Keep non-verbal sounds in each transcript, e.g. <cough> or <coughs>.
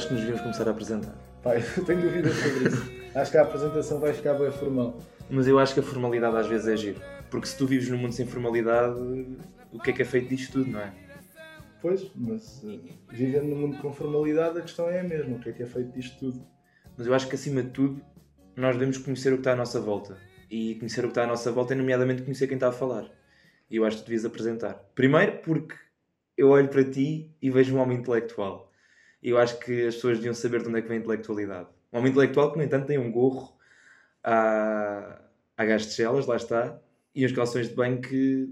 Acho que nos devíamos começar a apresentar. <laughs> Eu tenho dúvidas sobre isso. Acho que a apresentação vai ficar bem formal. Mas eu acho que a formalidade às vezes é giro. Porque se tu vives num mundo sem formalidade, o que é que é feito disto tudo, não é? Pois, mas uh, vivendo num mundo com formalidade, a questão é a mesma. O que é que é feito disto tudo? Mas eu acho que acima de tudo, nós devemos conhecer o que está à nossa volta. E conhecer o que está à nossa volta é, nomeadamente, conhecer quem está a falar. E eu acho que tu devias apresentar. Primeiro, porque eu olho para ti e vejo um homem intelectual. E eu acho que as pessoas deviam saber de onde é que vem a intelectualidade. Um homem intelectual que, no entanto, tem um gorro a, a gás de chelas, lá está, e os calções de banho que.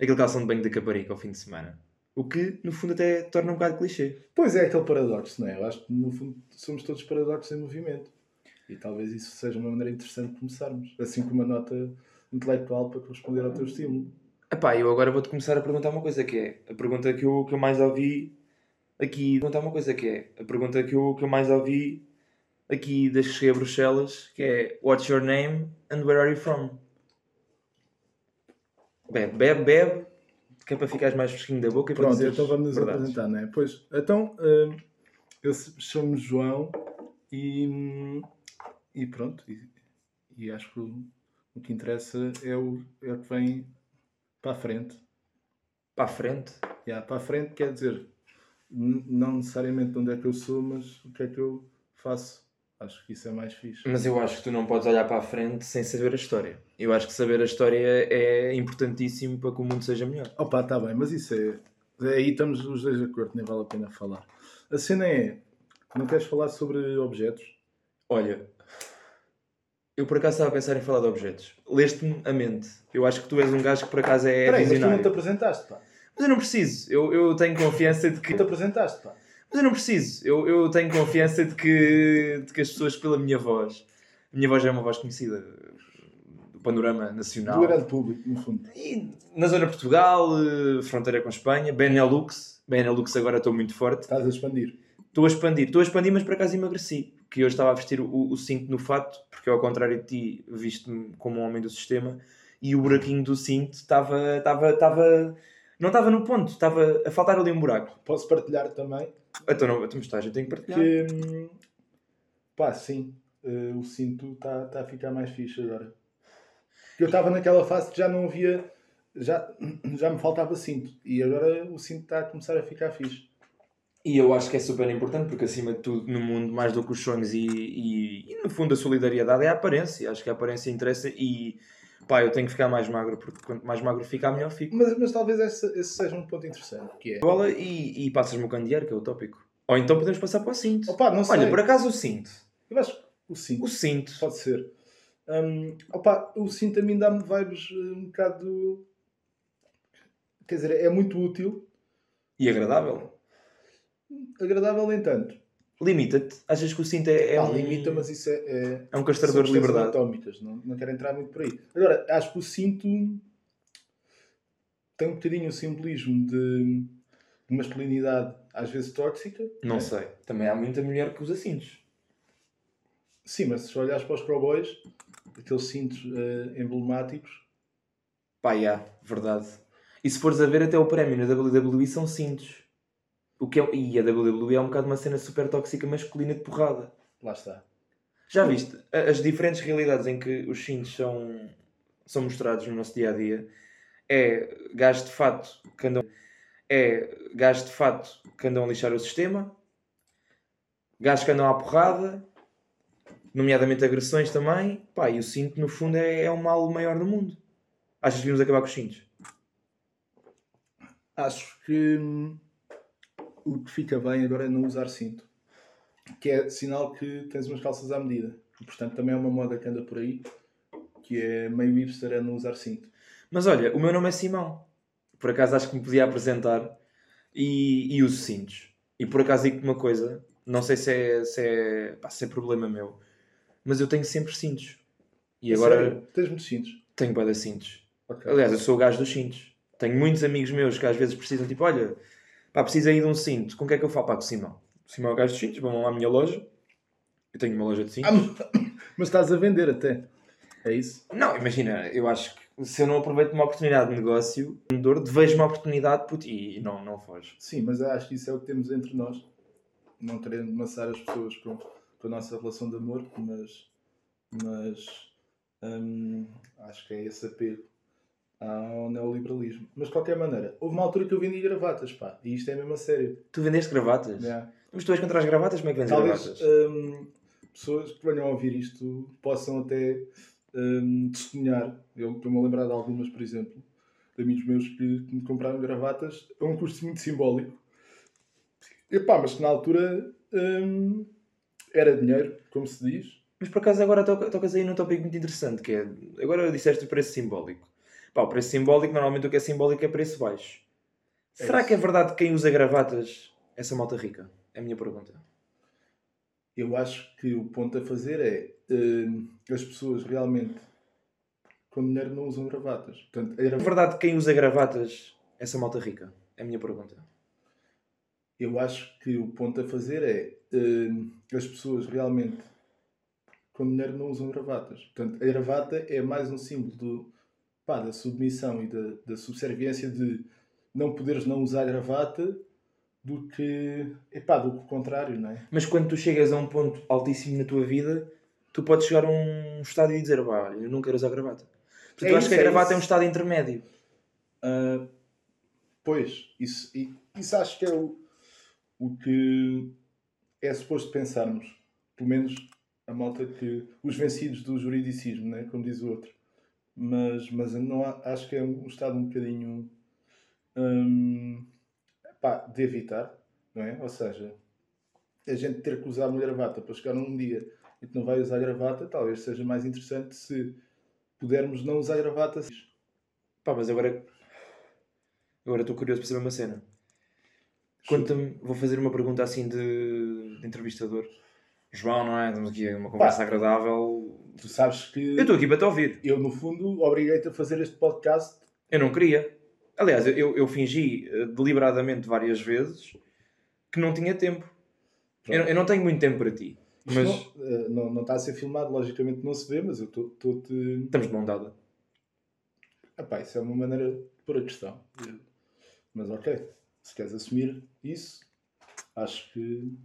aquele calção de banho da caparica ao fim de semana. O que, no fundo, até torna um bocado clichê. Pois é, aquele paradoxo, não é? Eu acho que, no fundo, somos todos paradoxos em movimento. E talvez isso seja uma maneira interessante de começarmos. Assim como uma nota intelectual para corresponder ao teu estímulo. Epá, eu agora vou-te começar a perguntar uma coisa que é. A pergunta que eu, que eu mais ouvi aqui. Perguntar uma coisa que é. A pergunta que eu, que eu mais ouvi aqui desde que cheguei a Bruxelas, que é What's your name and where are you from? Bebe, bebe, bebe, que é para ficares mais fresquinho da boca e para Pronto, dizeres então vamos nos verdades. apresentar, não é? Pois, então, hum, eu chamo-me João e, e pronto. E, e acho que o, o que interessa é o, é o que vem para a frente. Para a frente. Yeah, para a frente quer dizer, não necessariamente de onde é que eu sou, mas o que é que eu faço. Acho que isso é mais fixe. Mas eu acho que tu não podes olhar para a frente sem saber a história. Eu acho que saber a história é importantíssimo para que o mundo seja melhor. Opa, está bem, mas isso é. Aí estamos os dois de acordo, nem vale a pena falar. A cena é. Não queres falar sobre objetos? Olha, eu por acaso estava a pensar em falar de objetos. Leste-me a mente. Eu acho que tu és um gajo que por acaso é Peraí, mas tu não te apresentaste, pá. Mas eu não preciso. Eu, eu tenho confiança de que. Te apresentaste, pá. Mas eu não preciso. Eu, eu tenho confiança de que, de que as pessoas, pela minha voz. A minha voz é uma voz conhecida do panorama nacional. Do grande público, no fundo. E na zona de Portugal, eh, fronteira com Espanha, Benelux. Benelux agora estou muito forte. Estás a expandir. Estou a expandir. Estou a expandir, mas por acaso emagreci. Que hoje estava a vestir o, o cinto no fato, porque ao contrário de ti, viste-me como um homem do sistema. E o buraquinho do cinto estava. estava, estava não estava no ponto, estava a faltar ali um buraco. Posso partilhar também Então, não, então estás, eu tenho que partilhar. que. hum, Pá, sim. eh, o cinto está tá a ficar mais fixe agora. Eu estava naquela fase que já não havia. Já, <clears throat> já me faltava cinto. E agora o cinto está a começar a ficar fixe. E eu acho que é super importante, porque acima de tudo, no mundo, mais do que os sonhos e, e, e, no fundo a solidariedade é a aparência. Acho que a aparência interessa e pá, eu tenho que ficar mais magro, porque quanto mais magro ficar, melhor fico. Mas, mas talvez esse, esse seja um ponto interessante. Que é. Bola e, e passas-me o candeeiro, que é o tópico. Ou então podemos passar para o cinto. Opa, não sei. Olha, por acaso o cinto. Eu acho que o cinto. O cinto. Pode ser. Hum, opa, o cinto a mim dá-me vibes eh, um bocado. Quer dizer, é muito útil, E agradável. agradável nem tanto. Limita-te. Achas que o cinto é, é Ah, um... limita, mas isso é. é é um castrador de liberdade? anatómicas, não, não quero entrar muito por aí. Agora, acho que o cinto tem um bocadinho o simbolismo de, de masculinidade, às vezes tóxica. Não né? sei. Também há muita mulher que usa cintos. Sim, mas se olhares para os cowboys, aqueles cintos eh, emblemáticos, Pá, já, verdade. E se fores a ver, até o prémio na WWE são cintos. O que é... E a WWE é um bocado uma cena super tóxica masculina de porrada. lá está. Já viste as diferentes realidades em que os cintos são, são mostrados no nosso dia a dia? É gajos de fato que andam. É gajos de fato que andam a lixar o sistema, gajos que andam à porrada, nomeadamente agressões também. Pá, e o cinto, no fundo, é, é o mal maior do mundo. Achas que devíamos acabar com os cintos? Acho que hum, o que fica bem agora é não usar cinto. Que é sinal que tens umas calças à medida. E, portanto, também é uma moda que anda por aí, que é meio hipster é não usar cinto. Mas olha, o meu nome é Simão. Por acaso acho que me podia apresentar e, e uso cintos. E por acaso digo-te uma coisa, não sei se é, se, é, pá, se é problema meu, mas eu tenho sempre cintos. E A agora sério? Tens muitos cintos. tenho de cintos. Ok. Aliás, eu sou o gajo dos cintos. Tenho muitos amigos meus que às vezes precisam, tipo, olha, pá, precisa aí de um cinto. Com o que é que eu falo? Pá, com o Simão. O Simão é o gajo dos cintos, vão lá à minha loja. Eu tenho uma loja de cintos. Ah, <coughs> mas- estás a vender até. É isso? Não, imagina, eu acho que se eu não aproveito uma oportunidade de negócio, vendedor, vejo uma oportunidade puto, e não, não foge. Sim, mas acho que isso é o que temos entre nós. não querendo maçar as pessoas com, com a nossa relação de amor, mas, mas hum, acho que é esse apelo ao neoliberalismo. Mas de qualquer maneira, houve uma altura que eu vendi gravatas, pá, e isto é mesmo a sério. Tu vendeste gravatas? Yeah. Mas tu és contra as gravatas? Como é que vendes Talvez gravatas? hum, pessoas que venham a ouvir isto possam até hum, testemunhar. Eu estou-me a lembrar de algumas, por exemplo, de amigos meus que, me compraram gravatas a um custo muito simbólico. Epá, mas que na altura hum, era dinheiro, como se diz. Mas por acaso agora toca- tocas aí num tópico muito interessante, que é... Agora disseste o preço simbólico. Pá, o preço simbólico, normalmente o que é simbólico é preço baixo. É Será isso. que é verdade que quem usa gravatas é essa malta rica? É a minha pergunta. Eu acho que o ponto a fazer é hum, as pessoas realmente com dinheiro não usam gravatas. Portanto, a É verdade que quem usa gravatas é essa malta rica? É a minha pergunta. Eu acho que o ponto a fazer é hum, as pessoas realmente com dinheiro não usam gravatas. Portanto, a gravata é mais um símbolo do, pá, da submissão e da, da subserviência de não poderes não usar gravata do que, epá, do que o contrário, não é? Mas quando tu chegas a um ponto altíssimo na tua vida, tu podes chegar a um estádio e dizer, pá, eu não quero usar gravata. Portanto, É eu acho isso, que a é gravata isso. é um estado intermédio. Ah, pois, isso, isso acho que é o, o que é suposto pensarmos. Pelo menos a malta que. os vencidos do juridicismo, né? como diz o outro. Mas, mas não acho que é um estado um bocadinho. hum, pá, de evitar, não é? Ou seja, a gente ter que usar uma gravata para chegar num dia e que não vai usar gravata, talvez seja mais interessante se pudermos não usar gravata. Pá, mas agora... Agora estou curioso para saber uma cena. Conta-me, vou fazer uma pergunta assim de, de entrevistador. João, não é? Estamos aqui uma conversa agradável. Tu sabes que Eu estou aqui para te ouvir. eu, no fundo, obriguei-te a fazer este podcast. Eu não queria. Aliás, eu, eu fingi eh, deliberadamente várias vezes que não tinha tempo. Eu, eu não tenho muito tempo para ti. Mas não, eh, não, não está a ser filmado, logicamente não se vê, mas eu estou-te. estamos de mão dada. Epá, isso é uma maneira de pôr a questão. Mas ok, se queres assumir isso, acho que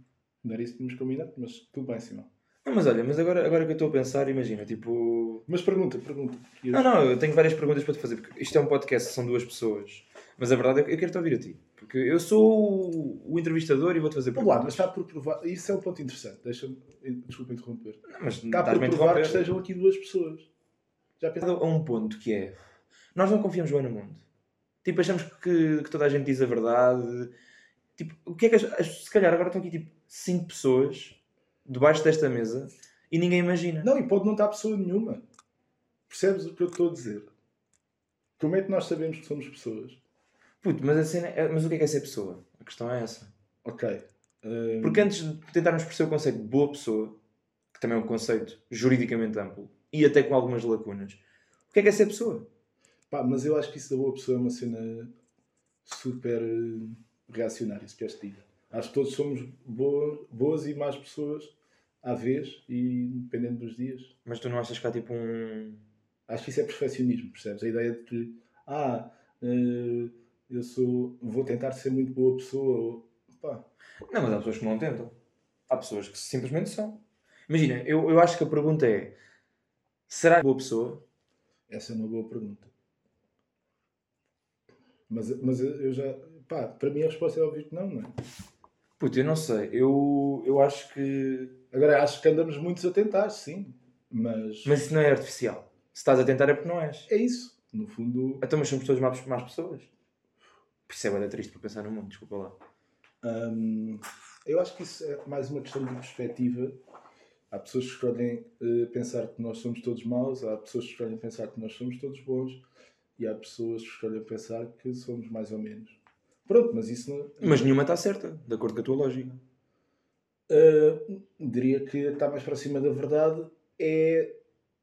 não era isso que tínhamos combinado, mas tudo bem, Simão. Não, mas olha, mas agora, agora que eu estou a pensar, imagina, tipo. Mas pergunta, pergunta. Não, não, eu tenho várias perguntas para te fazer, porque isto é um podcast, são duas pessoas. Mas a verdade é que eu quero te ouvir a ti. Porque eu sou o, entrevistador e vou-te fazer perguntas. mas está por provar. Isso é um ponto interessante. Deixa-me. Desculpa interromper. Não, mas Está por provar que estejam aqui duas pessoas. Já pensaste? a um ponto que é nós não confiamos bem no mundo. Tipo, achamos que, que toda a gente diz a verdade. Tipo, o que é que as, as- se calhar agora estão aqui tipo 5 pessoas debaixo desta mesa e ninguém imagina. Não, e pode não estar pessoa nenhuma. Percebes o que eu estou a dizer? Como é que nós sabemos que somos pessoas? Puto, mas, a cena é- mas o que é que é ser pessoa? A questão é essa. Ok. hum, Porque antes de tentarmos perceber o conceito de boa pessoa, que também é um conceito juridicamente amplo e até com algumas lacunas, o que é que é ser pessoa? pá, mas eu acho que isso da boa pessoa é uma cena super eh, reacionária, se queres diga. Acho que todos somos boa- boas e más pessoas à vez e dependendo dos dias. Mas tu não achas que há tipo um. Acho que isso é perfeccionismo, percebes? A ideia de que, ah, eh, eu sou, vou tentar ser muito boa pessoa. Ou, pá, Não, mas há pessoas que não tentam. Há pessoas que simplesmente são. Imagina, eu, eu acho que a pergunta é: será que boa pessoa? essa é uma boa pergunta. Mas, mas eu já, pá, para mim a resposta é óbvio que não, não é? Puta, eu não sei. Eu, eu acho que. Agora, acho que andamos muitos a tentar, sim. Mas, Mas isso não é artificial. Se estás a tentar é porque não és. é isso. No fundo, Então, mas somos todas más, más pessoas. Por isso é triste para pensar no mundo, desculpa lá. hum, eu acho que isso é mais uma questão de perspectiva. Há pessoas que escolhem eh, pensar que nós somos todos maus, há pessoas que escolhem pensar que nós somos todos bons e há pessoas que escolhem pensar que somos mais ou menos. Pronto, mas isso não. Mas nenhuma está certa, de acordo com a tua lógica. Uh, diria que está mais próxima da verdade é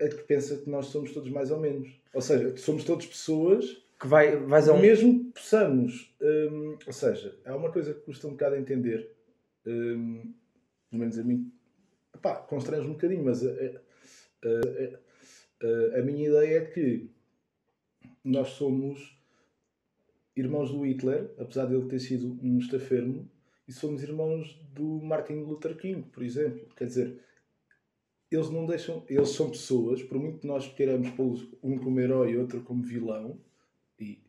a que pensa que nós somos todos mais ou menos. Ou seja, que somos todos pessoas, Que vai, vais a um. mesmo que possamos. um, ou seja, há uma coisa que custa um bocado a entender. Um, pelo menos a mim. Pá, constrange um bocadinho, mas a, a- a- a- a minha ideia é que nós somos irmãos do Hitler, apesar de ele ter sido um estafermo, e somos irmãos do Martin Luther King, por exemplo. Quer dizer, eles não deixam. Eles são pessoas, por muito que nós queiramos pô-los um como herói e outro como vilão, e,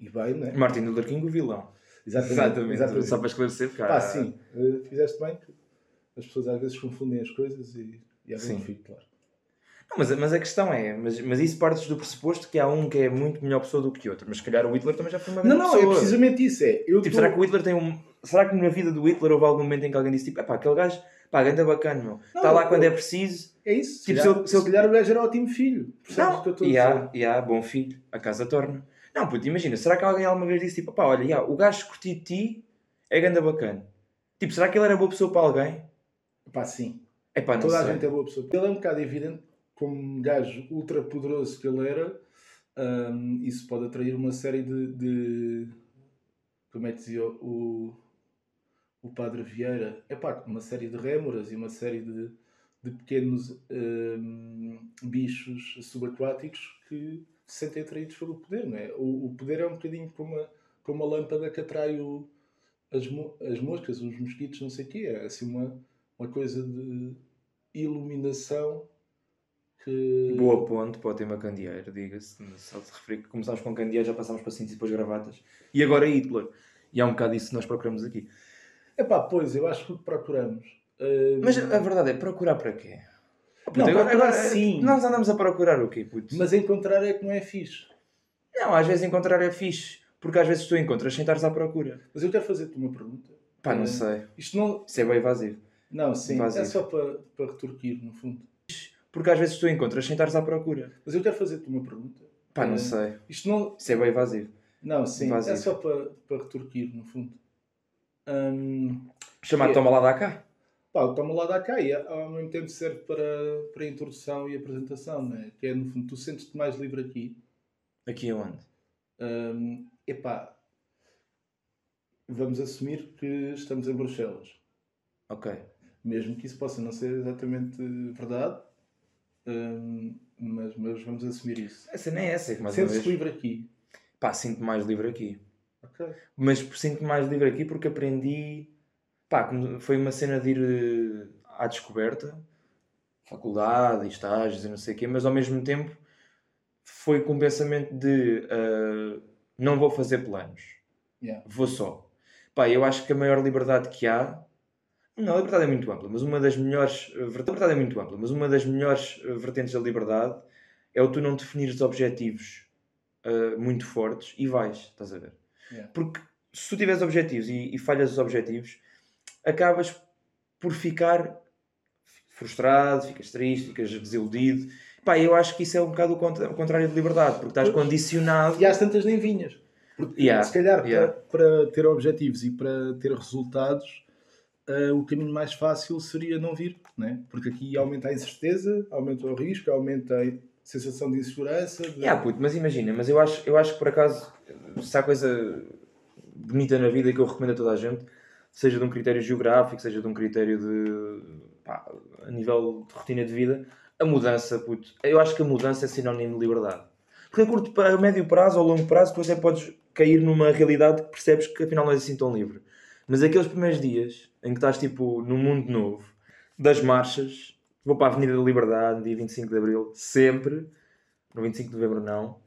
e bem, né? Martin Luther King, o vilão. Exatamente. exatamente. Só para esclarecer, cara. Pá, sim, uh, fizeste bem que as pessoas às vezes confundem as coisas e, e é bem claro. Não, mas, mas a questão é, mas, mas isso partes do pressuposto que há um que é muito melhor pessoa do que outro, mas se calhar o Hitler também já foi uma Não, não, pessoa. é precisamente isso. É, eu Tipo, tô- será que o Hitler tem um. Será que na vida do Hitler houve algum momento em que alguém disse tipo, epá, aquele gajo, pá, ganda bacana, meu. Está lá eu- quando é preciso. É isso. Tipo, se, se eu- calhar, se eu- se calhar o gajo era ótimo filho. Percebes o Não, que eu estou e a há, dizer? e há, bom filho, a casa torna. Não, puto, imagina, será que alguém alguma vez disse tipo, pá, olha, já, o gajo que curti de ti é ganda bacana. Tipo, será que ele era boa pessoa para alguém? Pá, sim. Epá, não Toda a sei. gente é boa pessoa. Ele é um bocado evidente, como um gajo ultra poderoso que ele era, hum, isso pode atrair uma série de. de- como é que dizia o, o Padre Vieira? É uma série de rémoras e uma série de, de pequenos hum, bichos subaquáticos que se sentem atraídos pelo poder, não é? O, o poder é um bocadinho como a, como a lâmpada que atrai o, as, as moscas, os mosquitos, não sei o quê. É assim uma, uma coisa de iluminação que. Boa ponte para o tema candeeiro, diga-se. Só se referir que começámos com candeeiro, já passámos para cintos e depois gravatas. E agora Hitler. E há um bocado isso que nós procuramos aqui. Epá, pois, eu acho que procuramos. hum, Mas a verdade é, procurar para quê? Puto, Não, agora- agora, sim. Nós andamos a procurar o quê, puto? Mas encontrar é que não é fixe. Não, às vezes encontrar é fixe. Porque às vezes tu encontras sem estares à procura. Mas eu quero fazer-te uma pergunta. Pá, não Eh, sei. Isto não. Isso é bem evasivo. Não, sim, Invasivo. é só para, para retorquir, no fundo. Porque às vezes tu encontras sem estares à procura. Mas eu quero fazer-te uma pergunta. Pá, não Eh, sei. Isto não. Isso é bem evasivo. Não, sim, Invasivo. é só para, para retorquir, no fundo. Hum, Chamar É. toma lá da cá. Pá, o toma lá da cá e ao mesmo tempo serve para, para a introdução e apresentação, né? que é no fundo, tu sentes-te mais livre aqui. Aqui aonde? Hum, epá, vamos assumir que estamos em Bruxelas, Ok. mesmo que isso possa não ser exatamente verdade, hum, mas, mas vamos assumir isso. Essa nem é essa, é vez. livre aqui. Pá, sinto-me mais livre aqui. Ok. Mas sinto-me mais livre aqui porque aprendi. Pá, foi uma cena de ir eh, à descoberta, faculdade, estágios e não sei o quê, mas ao mesmo tempo foi com o pensamento de eh, não vou fazer planos, Yeah. vou só. Pá, eu acho que a maior liberdade que há. Não, a liberdade é muito ampla, mas uma das melhores. A liberdade é muito ampla, mas uma das melhores eh, vertentes da liberdade é o tu não definires objetivos eh, muito fortes e vais, estás a ver? Yeah. Porque se tu tiveres objetivos e, e falhas os objetivos, acabas por ficar frustrado, ficas triste, ficas desiludido. Pá, eu acho que isso é um bocado o contrário de liberdade, porque estás condicionado. E às tantas nem vinhas. Porque Yeah, se calhar yeah. para, para ter objetivos e para ter resultados, eh, o caminho mais fácil seria não vir, né? porque aqui aumenta a incerteza, aumenta o risco, aumenta a sensação de insegurança. De... Yeah, puto, mas imagina, mas eu acho, eu acho que por acaso, se há coisa bonita na vida que eu recomendo a toda a gente, seja de um critério geográfico, seja de um critério de pá, a nível de rotina de vida, a mudança, puto, eu acho que a mudança é sinónimo de liberdade. Porque a curto a médio prazo ou longo prazo, depois é podes cair numa realidade que percebes que afinal não és assim tão livre. Mas aqueles primeiros dias em que estás tipo num mundo novo, das marchas, vou para a Avenida da Liberdade, no dia 25 de Abril, sempre, no 25 de Novembro não,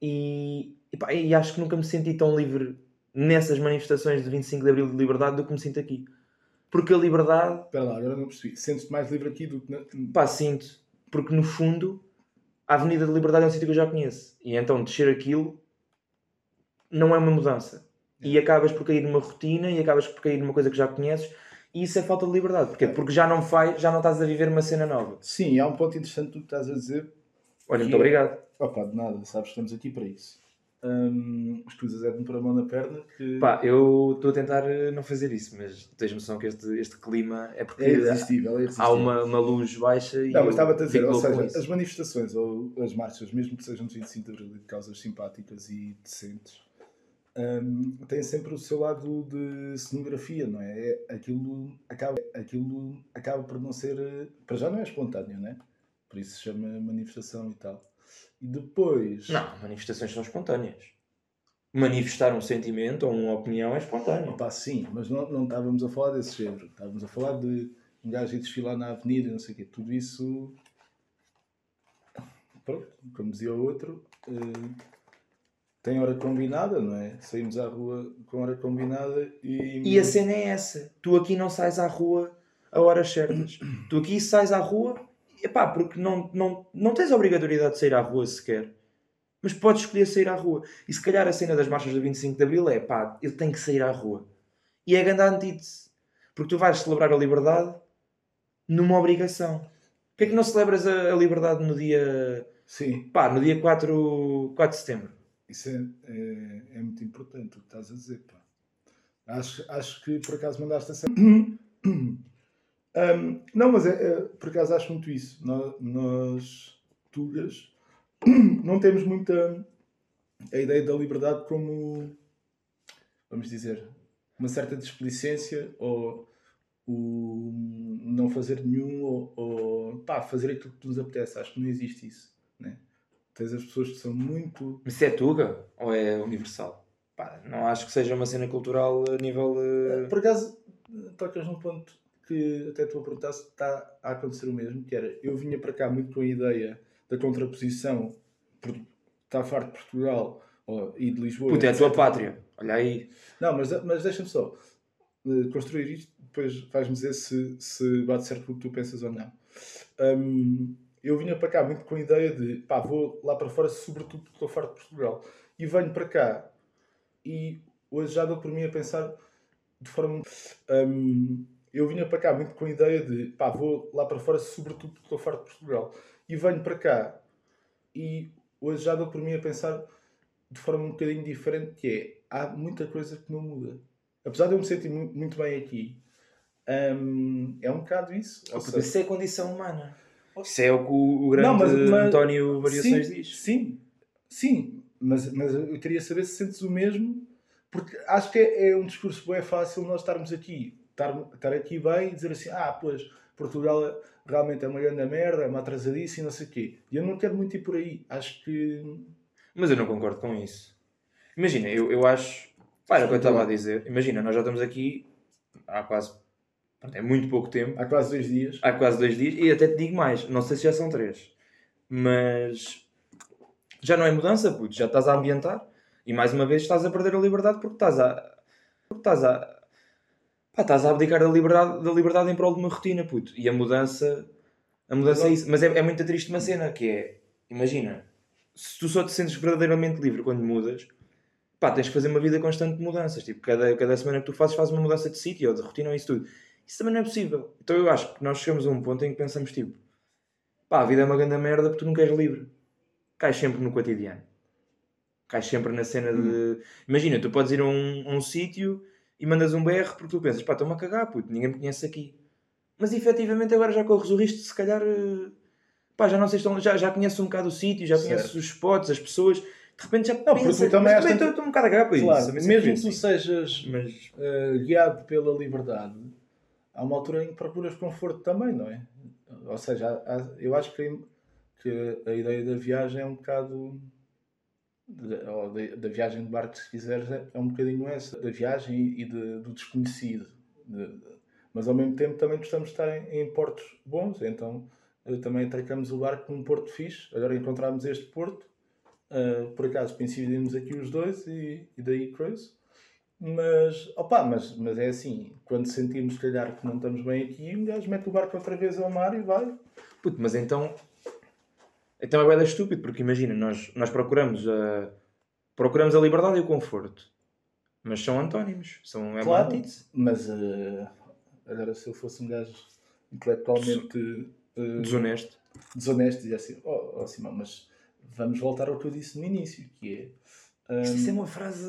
e, e, pá, e acho que nunca me senti tão livre nessas manifestações de 25 de Abril de liberdade do que me sinto aqui. Porque a liberdade, Espera lá, agora não percebi. Sentes-te mais livre aqui do que. Na... pá, sinto, porque no fundo a Avenida da Liberdade é um sítio que eu já conheço. E então descer aquilo não é uma mudança. E acabas por cair numa rotina e acabas por cair numa coisa que já conheces. E isso é falta de liberdade. Porquê? Porque já não faz, já não estás a viver uma cena nova. Sim, há um ponto interessante do que estás a dizer. Olha, muito é- obrigado. Opa, de nada, sabes, estamos aqui para isso. Hum, as coisas é de me pôr a mão na perna que Pá, eu estou a tentar eh, não fazer isso, mas tens noção que este, este clima é porque é irresistível, é irresistível. há uma, uma luz baixa e Não, mas eu estava-te a dizer, ou seja, as manifestações ou as marchas, mesmo que sejam de 25 de Abril de causas simpáticas e decentes, hum, têm sempre o seu lado de cenografia, não é? É- Aquilo acaba, aquilo acaba por não ser. eh, Para já não é espontâneo, não é? Por isso se chama manifestação e tal. E depois. Não, manifestações são espontâneas. manifestar um sentimento ou uma opinião é espontâneo. Opa, sim, mas não, não estávamos a falar desse género. Estávamos a falar de um gajo ir desfilar na avenida, não sei o quê. Tudo isso. Pronto, como dizia o outro, eh, tem hora combinada, não é? Saímos à rua com hora combinada e. E a cena é essa. Tu aqui não sais à rua a horas certas. tu aqui sais à rua, epá, porque não, não, não tens a obrigatoriedade de sair à rua sequer. Mas podes escolher sair à rua. E se calhar a cena das marchas do 25 de Abril é pá, ele tem que sair à rua. E é grande antítese. Porque tu vais celebrar a liberdade numa obrigação. Porquê é que não celebras a, a liberdade no dia. Sim. Pá, no dia 4, 4 de setembro? Isso é, é, é muito importante o que estás a dizer, pá. Acho, acho que por acaso mandaste a cena. Um, não, mas é, é, por acaso acho muito isso. Nós, nós tugas, <coughs> não temos muita a ideia da liberdade como, vamos dizer, uma certa displicência ou o não fazer nenhum ou, ou pá, fazer aquilo que nos apetece. Acho que não existe isso. Tens as pessoas que são muito. Mas isso é Tuga ou é universal? Pá, não acho que seja uma cena cultural a nível. Uh... Por acaso, tocas num ponto que até tu a perguntar se está a acontecer o mesmo, que era, eu vinha para cá muito com a ideia da contraposição, por estar farto de Portugal ou, e de Lisboa. Puta, é a tua pátria, olha aí. Não, mas, mas deixa-me só uh, construir isto, depois vais-me dizer se, se bate certo com o que tu pensas ou não. Um, eu vinha para cá muito com a ideia de, pá, vou lá para fora, sobretudo porque estou farto de Portugal. E venho para cá e hoje já dou por mim a pensar de forma. Um, eu vinha para cá muito com a ideia de pá, vou lá para fora, sobretudo porque estou farto de Portugal. E venho para cá e hoje já dou por mim a pensar de forma um bocadinho diferente, que é há muita coisa que não muda. Apesar de eu me sentir muito bem aqui, hum, é um bocado isso. Oh, seja... Isso é a condição humana. Isso é o que o, grande não, mas, mas, António Variações sim, diz. Sim, sim, mas, mas eu queria saber se sentes o mesmo, porque acho que é, é um discurso bem fácil nós estarmos aqui estar, estar aqui bem e dizer assim, ah, pois, Portugal realmente é uma grande merda, é uma atrasadice e não sei o quê. E eu não quero muito ir por aí. Acho que... Mas eu não concordo com isso. Imagina, eu, eu acho... Para o que eu estava a dizer. Imagina, nós já estamos aqui há quase... É muito pouco tempo. Há quase dois dias. Há quase dois dias. E até te digo mais. Não sei se já são três. Mas... Já não é mudança, puto. Já estás a ambientar. E mais uma vez estás a perder a liberdade porque estás a... Porque estás a pá, estás a abdicar da liberdade, da liberdade em prol de uma rotina, puto. E a mudança, a mudança é isso. Mas é, é muito triste uma cena, que é, imagina, se tu só te sentes verdadeiramente livre quando mudas, pá, tens que fazer uma vida constante de mudanças. Tipo, cada, cada semana que tu fazes, fazes uma mudança de sítio ou de rotina ou isso tudo. Isso também não é possível. Então eu acho que nós chegamos a um ponto em que pensamos, tipo, pá, a vida é uma grande merda porque tu nunca és livre. Cais sempre no cotidiano. Cais sempre na cena de... Hum. Imagina, tu podes ir a um, um sítio e mandas um BR porque tu pensas, pá, estou-me a cagar, puto, ninguém me conhece aqui. Mas efetivamente agora já corres o risco de se calhar, eh, pá, já não sei, estão, já, já conheces um bocado o sítio, já conheces os spots, as pessoas, de repente já não, pensas, tu também estou um bocado a cagar para claro, isso. Mesmo que tu sejas mas... uh, guiado pela liberdade, há uma altura em que procuras conforto também, não é? Ou seja, há, eu acho que, que a ideia da viagem é um bocado ou da, viagem de barco, se quiseres, é, é um bocadinho essa, da viagem e de, do desconhecido. De, de, mas ao mesmo tempo também gostamos de estar em, em portos bons, então uh, também atracamos o barco num porto fixe. Agora encontramos este porto, uh, por acaso coincidimos aqui os dois e, e daí cruise. Mas, opa, mas, mas é assim, quando sentimos, se calhar, que não estamos bem aqui, um gajo mete o barco outra vez ao mar e vai. Puto, mas então então é bem estúpido, porque imagina, nós, nós procuramos, a, procuramos a liberdade e o conforto. Mas são antónimos, são é claro, Mas uh, agora se eu fosse um gajo intelectualmente uh, desonesto, desonesto, dizia assim, oh, oh Simão, mas vamos voltar ao que eu disse no início, que é. Um... Isso é uma frase.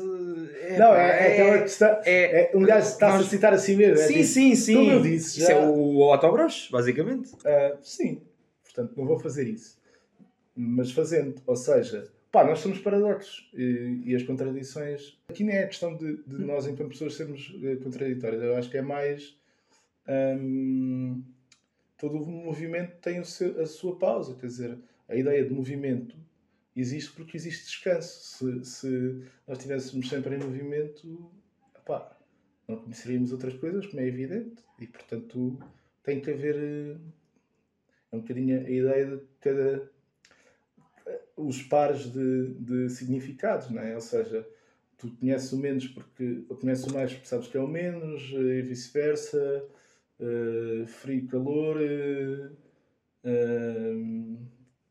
É, não, é, é, aquela que está. É, é um gajo está nós... a citar a si mesmo. É sim, tipo, sim, sim. Como eu disse. Já... Isso é o Autobros, basicamente. Uh, sim. Portanto, não vou fazer isso mas fazendo. Ou seja, pá, nós somos paradoxos e, e as contradições. Aqui nem é questão de, de nós, enquanto pessoas, sermos uh, contraditórios. Eu acho que é mais. Hum, todo o movimento tem o seu, a sua pausa. Quer dizer, a ideia de movimento existe porque existe descanso. Se, se nós estivéssemos sempre em movimento, epá, não conheceríamos outras coisas, como é evidente, e portanto tem que haver eh, é um bocadinho a ideia de ter eh, os pares de, de significados, não é? Ou seja, tu conheces o menos porque ou conheces o mais porque sabes que é o menos, eh, e vice-versa, uh, frio calor, uh, uh,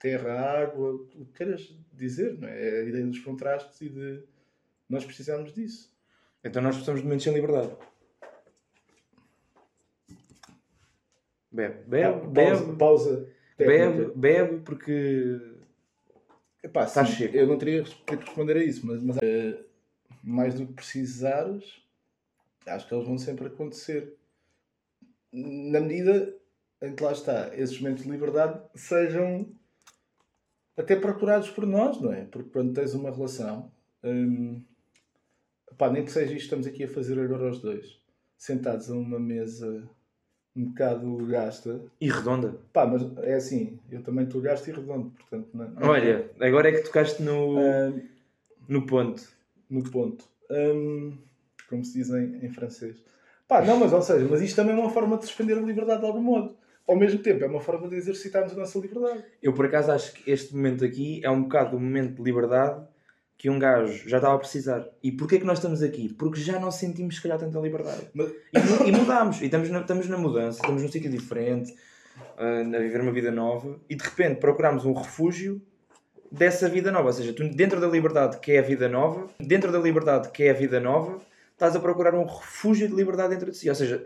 terra, água, o que queiras dizer, não é? é? A ideia dos contrastes e de nós precisamos disso. Então nós precisamos de momentos sem liberdade. Bebe, bebe, Ah, bebe, pausa, pausa bebe, bebe, porque Epá, Está sim, cheio. Eu não teria que responder a isso, mas, mas, eh, mais do que precisares, acho que eles vão sempre acontecer. Na medida em que lá está, esses momentos de liberdade sejam até procurados por nós, não é? Porque quando tens uma relação, hum, pá, nem que seja isto estamos aqui a fazer agora os dois, sentados a uma mesa um bocado gasta, e redonda. pá, mas é assim, eu também estou gasto e redondo, portanto, não, não- Olha, agora é que tocaste no, Hum, no ponto. no ponto. Hum, como se diz em, em francês. Pá, não, mas ou seja, mas isto também é uma forma de suspender a liberdade de algum modo. Ao mesmo tempo, é uma forma de exercitarmos a nossa liberdade. Eu por acaso acho que este momento aqui é um bocado o momento de liberdade que um gajo já estava a precisar. E porquê que nós estamos aqui? Porque já não sentimos se calhar tanta liberdade. Mas- E, e mudámos. E estamos na, estamos na mudança, estamos num sítio diferente, ah, a viver uma vida nova, e de repente procuramos um refúgio dessa vida nova. Ou seja, tu dentro da liberdade que é a vida nova, dentro da liberdade que é a vida nova, estás a procurar um refúgio de liberdade dentro de si. Ou seja,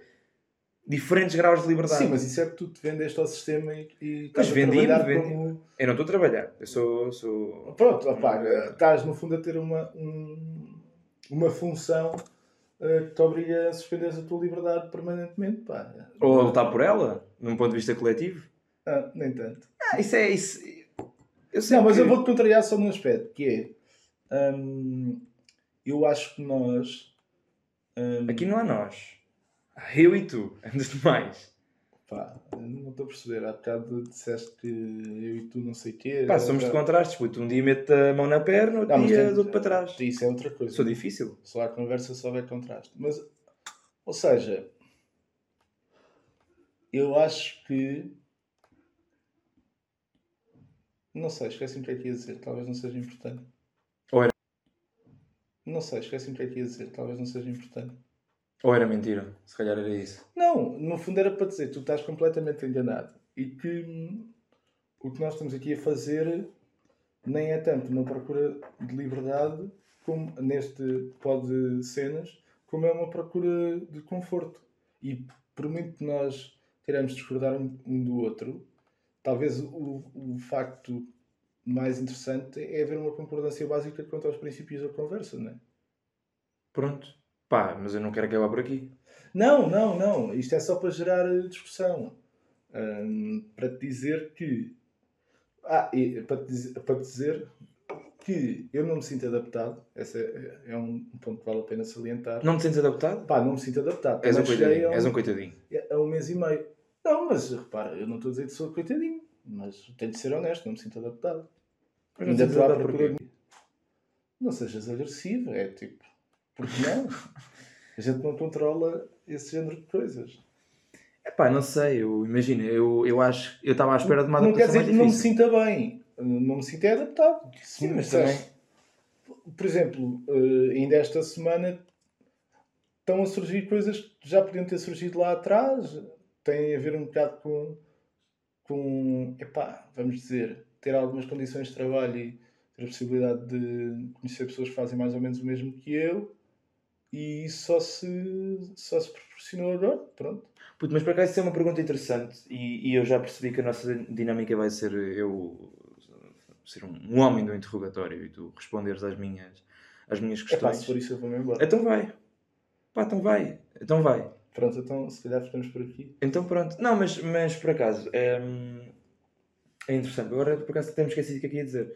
diferentes graus de liberdade. Sim, mas isso é que tu te vendeste ao sistema e, e Mas estás a vendi-me, trabalhar vendi. como... Eu não estou a trabalhar. Eu sou. sou... Pronto, opá, estás no fundo a ter uma, um- uma função eh, que te obriga a suspender a tua liberdade permanentemente. Pá. Ou a lutar por ela, num ponto de vista coletivo. Ah, nem tanto. Ah, isso é. Isso... Eu sei Não, mas que- eu vou-te contrariar só num aspecto, que é... hum, eu acho que nós... hum, Aqui não há nós. Eu e tu, <laughs> antes de mais. Pá, não estou a perceber. Há bocado disseste que eu e tu não sei o quê. Pá, somos de contrastes. Puto. Um dia meto a mão na perna, outro Não, mas dia dou-te para trás. Isso é outra coisa. Sou difícil. Só há conversa se houver contraste. Mas, ou seja, eu acho que. Não sei, esqueci-me o que é que ia dizer. Talvez não seja importante. Ou era- Não sei, esqueci-me o que é que ia dizer. Talvez não seja importante. Ou era mentira. Se calhar era isso. Não, no fundo era para dizer, tu estás completamente enganado. E que hum, o que nós estamos aqui a fazer nem é tanto uma procura de liberdade, como neste pod de cenas, como é uma procura de conforto. E por muito que nós queiramos discordar um, um do outro, talvez o, o facto mais interessante é haver uma concordância básica quanto aos princípios da conversa, não é? Pronto. Pá, mas eu não quero acabar por aqui. Não, não, não. Isto é só para gerar eh, discussão. Hum, para te dizer que. Ah, e para te, dizer, para te dizer que eu não me sinto adaptado. Esse é, é um ponto que vale a pena salientar. Não te sentes adaptado? Pá, não me sinto adaptado. És um coitadinho. um, És um coitadinho. a um mês e meio. Não, mas repara, eu não estou a dizer que sou coitadinho. Mas tenho de ser honesto, não me sinto adaptado. Mas Ainda estou à adaptado procura Não sejas agressivo, é tipo. Porque não? A gente não controla esse género de coisas. Epá, não sei. Eu, imagina, eu, eu acho... Eu estava à espera de uma não quer dizer que não me sinta bem. Não me sinto é adaptado. Sim, mas disseres- Por exemplo, eh, ainda esta semana estão a surgir coisas que já podiam ter surgido lá atrás. Tem a ver um bocado com, com epá, vamos dizer, ter algumas condições de trabalho e ter a possibilidade de conhecer pessoas que fazem mais ou menos o mesmo que eu. E só se, só se proporcionou agora. Pronto. Puto, mas por acaso isso é uma pergunta interessante e, e eu já percebi que a nossa dinâmica vai ser eu ser um, um homem do interrogatório e tu responderes às minhas, às minhas questões. se for isso eu vou-me embora. Então vai. Pá, então vai. Então vai. Pronto, então se calhar ficamos por aqui. Então pronto. Não, mas, mas por acaso é, é interessante. Agora por acaso temos esquecido o que é que ia dizer.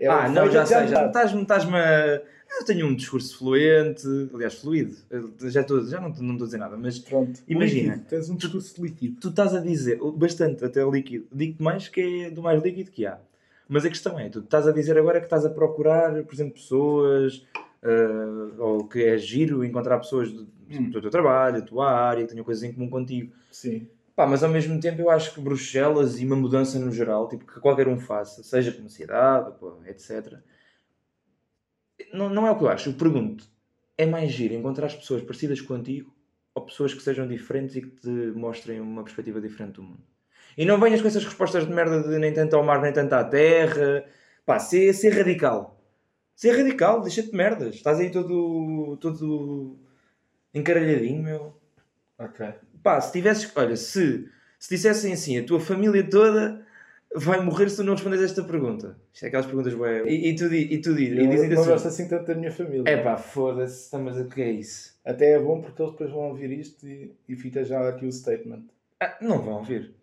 É ah, não, já sei. Já estás-me estás-me a... Eu tenho um discurso fluente, aliás, fluido. Eu Já, já não não estou a dizer nada, mas Pronto. Imagina. Líquido. Tens um discurso líquido. tu estás a dizer bastante até líquido. Digo-te mais que é do mais líquido que há. Mas a questão é, tu estás a dizer agora que estás a procurar, por exemplo, pessoas, uh, ou que é giro encontrar pessoas do, Hum. do teu trabalho, da tua área, que tenham coisas em comum contigo. Sim. Pá, mas ao mesmo tempo eu acho que Bruxelas e uma mudança no geral, tipo, que qualquer um faça, seja como cidade, etc. Não, não é o que eu acho. Eu pergunto, é mais giro encontrar as pessoas parecidas contigo ou pessoas que sejam diferentes e que te mostrem uma perspectiva diferente do mundo? E não venhas com essas respostas de merda de nem tanto ao mar, nem tanto à terra. Pá, ser, ser radical. Ser radical, deixa-te de merdas. Estás aí todo, todo encaralhadinho, meu. Ok. Pá, se tivesses. Olha, se, se dissessem assim, a tua família toda vai morrer se tu não respondes esta pergunta. Isto é aquelas perguntas, ué. E, e tu, e tu dizes, e Eu dizem não assim. gosto assim tanto da minha família. É pá, foda-se, tá, mas o que é isso? Até é bom porque eles depois vão ouvir isto e, e fica já aqui o statement. Ah, não vão ouvir.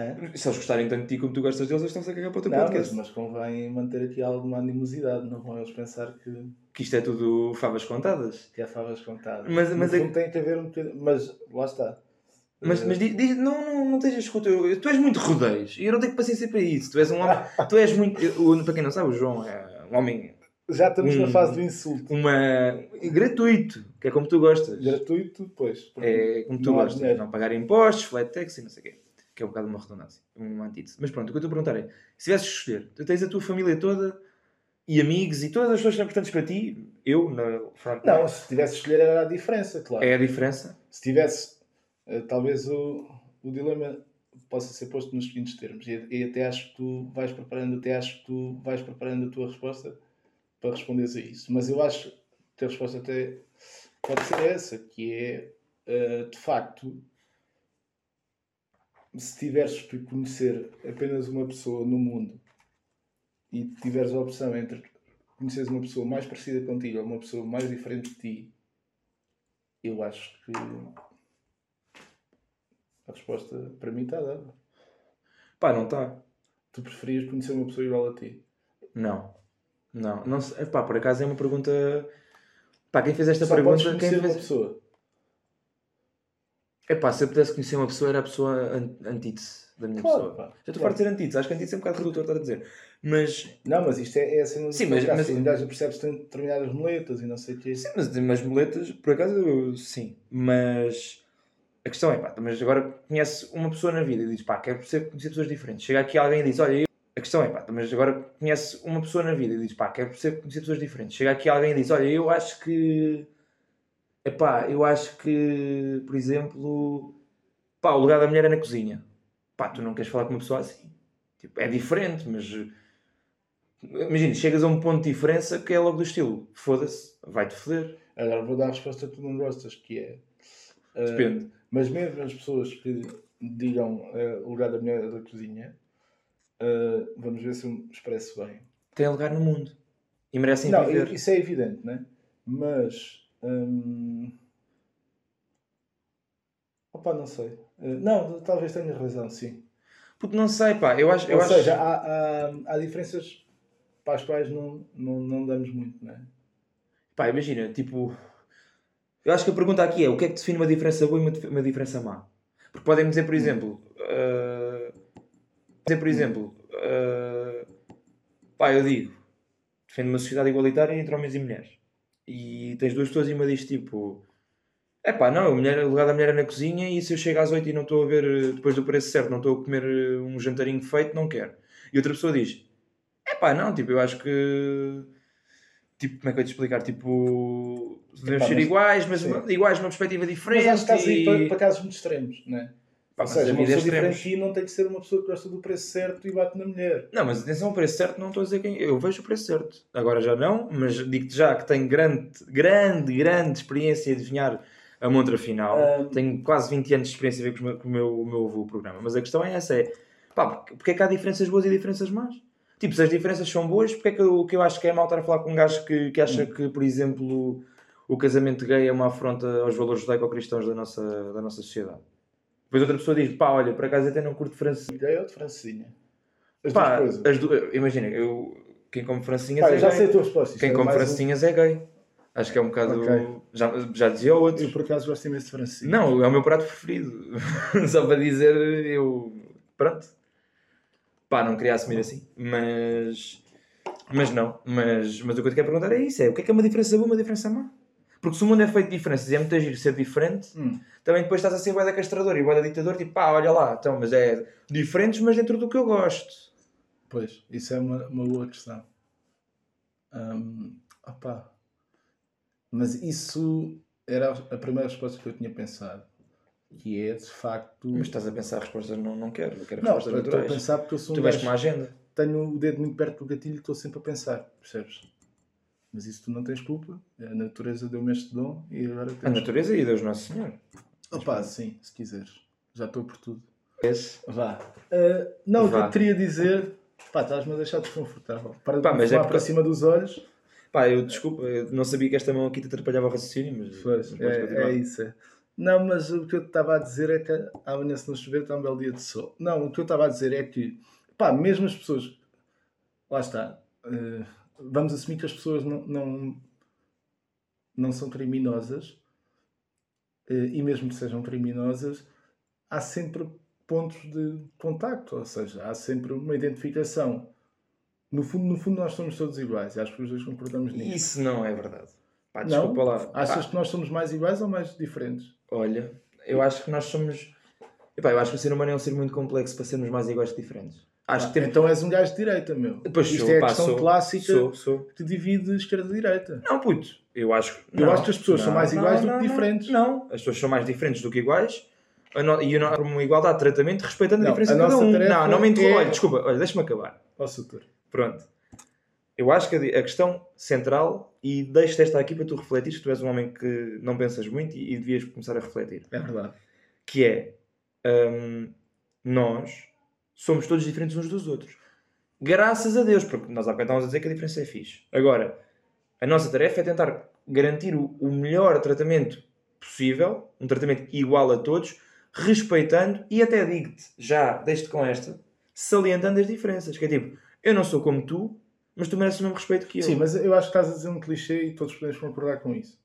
Hã? Se eles gostarem tanto de ti como tu gostas deles, eles estão-se a cagar para o teu Não, mas, podcast. mas convém manter aqui alguma animosidade, não vão eles pensar que, Que isto é tudo favas contadas. que é favas contadas. Mas- mas é- tem que haver um bocadinho. Mas lá está. Mas, Eh, mas diz, diz- não, não, não o teu. Tu és muito rodeios e eu não tenho paciência para isso. Tu és um homem. <laughs> tu és muito. eu- para quem não sabe, o João é um homem. já estamos na um- fase do insulto. Uma. gratuito, que é como tu gostas. Gratuito, pois. É como tu gostas. dinheiro. Não pagar impostos, flat tax e não sei o quê. Que é um bocado uma redundância, uma antítese. Mas pronto, o que eu estou a perguntar é: se tivesses de escolher, tu tens a tua família toda e amigos e todas as pessoas que são importantes para ti, eu, na front Não, se tivesse de escolher era a diferença, claro. é a diferença. Se tivesse, eh, talvez o, o dilema possa ser posto nos seguintes termos. E, e até acho que tu vais preparando, até acho que tu vais preparando a tua resposta para responderes a isso. Mas eu acho que a resposta até pode ser essa, que é eh, de facto se tiveres de conhecer apenas uma pessoa no mundo e tiveres a opção entre conheceres uma pessoa mais parecida contigo ou uma pessoa mais diferente de ti, eu acho que a resposta para mim está dada. Pá, não está. Tu preferias conhecer uma pessoa igual a ti? Não. Não. não. Pá, por acaso é uma pergunta. Pá, quem fez esta Só pergunta. conhecer Quem uma fez... pessoa. É pá, se eu pudesse conhecer uma pessoa, era a pessoa an- antítese da minha Claro, pessoa. pá. Já estou farto de dizer antítese. Acho que antítese é um bocado redutor, estar a dizer. Mas. Não, mas isto é, é assim Sim, mas- mas- Um gajo percebe se tem determinadas moletas e não sei o que. Sim, mas tem umas muletas, por acaso, eu- sim. Mas a questão é, pá, mas agora conhece uma pessoa na vida e diz, pá, quero perceber- conhecer pessoas diferentes. Chega aqui alguém e diz, olha, eu... A questão é, pá, mas agora conhece uma pessoa na vida e diz, pá, quero perceber- conhecer pessoas diferentes. Chega aqui alguém e diz, olha, eu acho que... Epá, eu acho que, por exemplo, pá, o lugar da mulher é na cozinha. Pá, tu não queres falar com uma pessoa assim. Tipo, é diferente, mas... Imagina, chegas a um ponto de diferença que é logo do estilo. Foda-se, vai-te foder. Agora vou dar a resposta que tu não gostas, que é. eh, Depende. Mas mesmo as pessoas que digam eh, o lugar da mulher é da cozinha, eh, vamos ver se eu me expresso bem. Tem lugar no mundo. E merecem não, viver. isso é evidente, né? Mas. Hum, Opa, não sei. Eh, não, talvez tenhas razão, sim. Porque não sei, pá. Eu acho. Eu Ou acho... seja, há, há, há diferenças para as quais não, não, não damos muito, né? Pá, imagina, tipo. Eu acho que a pergunta aqui é o que é que define uma diferença boa e uma, uma diferença má? Porque podem dizer, por exemplo. ah, dizer, por exemplo. ah, pá, eu digo. Defendo uma sociedade igualitária entre homens e mulheres. E tens duas pessoas e uma diz tipo. É pá, não, a mulher, o lugar da mulher é na cozinha e se eu chego às 8 e não estou a ver, eh, depois do preço certo, não estou a comer eh, um jantarinho feito, não quero. E outra pessoa diz: É pá, não, tipo, eu acho que. Tipo, como é que eu ia te explicar? Tipo, devemos ser iguais, mas sim. uma, iguais numa perspectiva diferente. Mas acho que estás aí e- para, para casos muito extremos, né? Pá, Ou seja, a uma é pessoa diferente ti não tem que ser uma pessoa que gosta do preço certo e bate na mulher. Não, mas atenção, o preço certo não estou a dizer quem. Eu vejo o preço certo. Agora já não, mas digo-te já que tenho grande, grande, grande experiência em adivinhar a montra final. Ah. Tenho quase 20 anos de experiência a ver com o meu, o meu, programa. Mas a questão é essa: é pá, porque, é que há diferenças boas e diferenças más? Tipo, se as diferenças são boas, porque é que eu- o que eu acho que é mal estar a falar com um gajo que, que acha que, por exemplo, o casamento gay é uma afronta aos valores judaico-cristãos da nossa, da nossa sociedade? Depois outra pessoa diz, pá, olha, por acaso até não curto francesinha. Gay ou de francesinha? As Pá, duas coisas. as du- imagina, eu, quem come francesinhas Pá, é já gay. sei a tua resposta. Quem era come mais um- é gay. Acho que é um bocado. Ok. Já, já dizia o outro. Eu por acaso gosto imenso de francesinha. Não, é o meu prato preferido. <laughs> Só para dizer, eu. Pronto. Pá, não queria assumir assim, mas. Mas não. Mas, mas o que eu te quero perguntar é isso: é o que é que é uma diferença boa e uma diferença má? Porque se o mundo é feito de diferenças e é muito agir ser diferente, Hum. também depois estás a ser bué da castrador e bué da ditador, tipo, pá, olha lá, então, mas é diferentes, mas dentro do que eu gosto. Pois, isso é uma, uma boa questão. Hum, opá. Mas isso era a primeira resposta que eu tinha pensado. Que é, de facto... Mas estás a pensar respostas, não, não quero, eu quero não, respostas estou a pensar porque eu sou um Tu vais com uma agenda. tenho o dedo muito perto do gatilho e estou sempre a pensar, percebes? Mas isso tu não tens culpa. A natureza deu-me este dom e agora A temos... natureza e Deus Nosso Senhor. Opá, sim, se quiseres. Já estou por tudo. Esse. Vá. Uh, não, o que Vá. eu queria dizer... Pá, estás-me a deixar desconfortável. Para de Pá, mas é para cima dos olhos. Pá, eu desculpa, eu não sabia que esta mão aqui te atrapalhava o raciocínio, mas. Pois, mas é, é isso. É. Não, mas o que eu estava a dizer é que amanhã se não chover está um belo dia de sol. Não, o que eu estava a dizer é que, pá, mesmo as pessoas, lá está, eh, vamos assumir que as pessoas não, não, não são criminosas, eh, e mesmo que sejam criminosas, há sempre pontos de contacto, ou seja, há sempre uma identificação. No fundo, no fundo nós somos todos iguais, acho que os dois concordamos nisso. Isso não é verdade. Pá, Não? desculpa lá. Achas Pá, que nós somos mais iguais ou mais diferentes? Olha, eu acho que nós somos. Epá, eu acho que o ser humano é um ser muito complexo para sermos mais iguais que diferentes. Acho que temos. Então és um gajo de direita, meu. Pois Isto sou, é a pá, questão sou, clássica Sou, sou. que divide esquerda e direita. Não, puto, eu acho que. Eu não, acho que as pessoas são mais iguais do que não, diferentes. Não, as pessoas são mais diferentes do que iguais. No- E eu não uma igualdade de tratamento respeitando a Não, diferença a de cada um. Não, não me interrompa. é- Olha, desculpa, olha, deixa-me acabar. Ó, Soutor. Pronto. Eu acho que a questão central, e deixo-te esta aqui para tu refletires, que tu és um homem que não pensas muito e, e devias começar a refletir, É verdade. que é hum, nós somos todos diferentes uns dos outros. Graças a Deus, porque nós há bocado estávamos a dizer que a diferença é fixe. Agora, a nossa tarefa é tentar garantir o, o melhor tratamento possível, um tratamento igual a todos, respeitando e até digo-te, já deixo-te com esta, salientando as diferenças. Que é tipo, eu não sou como tu, mas tu mereces o mesmo respeito que eu. Sim, mas eu acho que estás a dizer um clichê e todos podemos concordar com isso.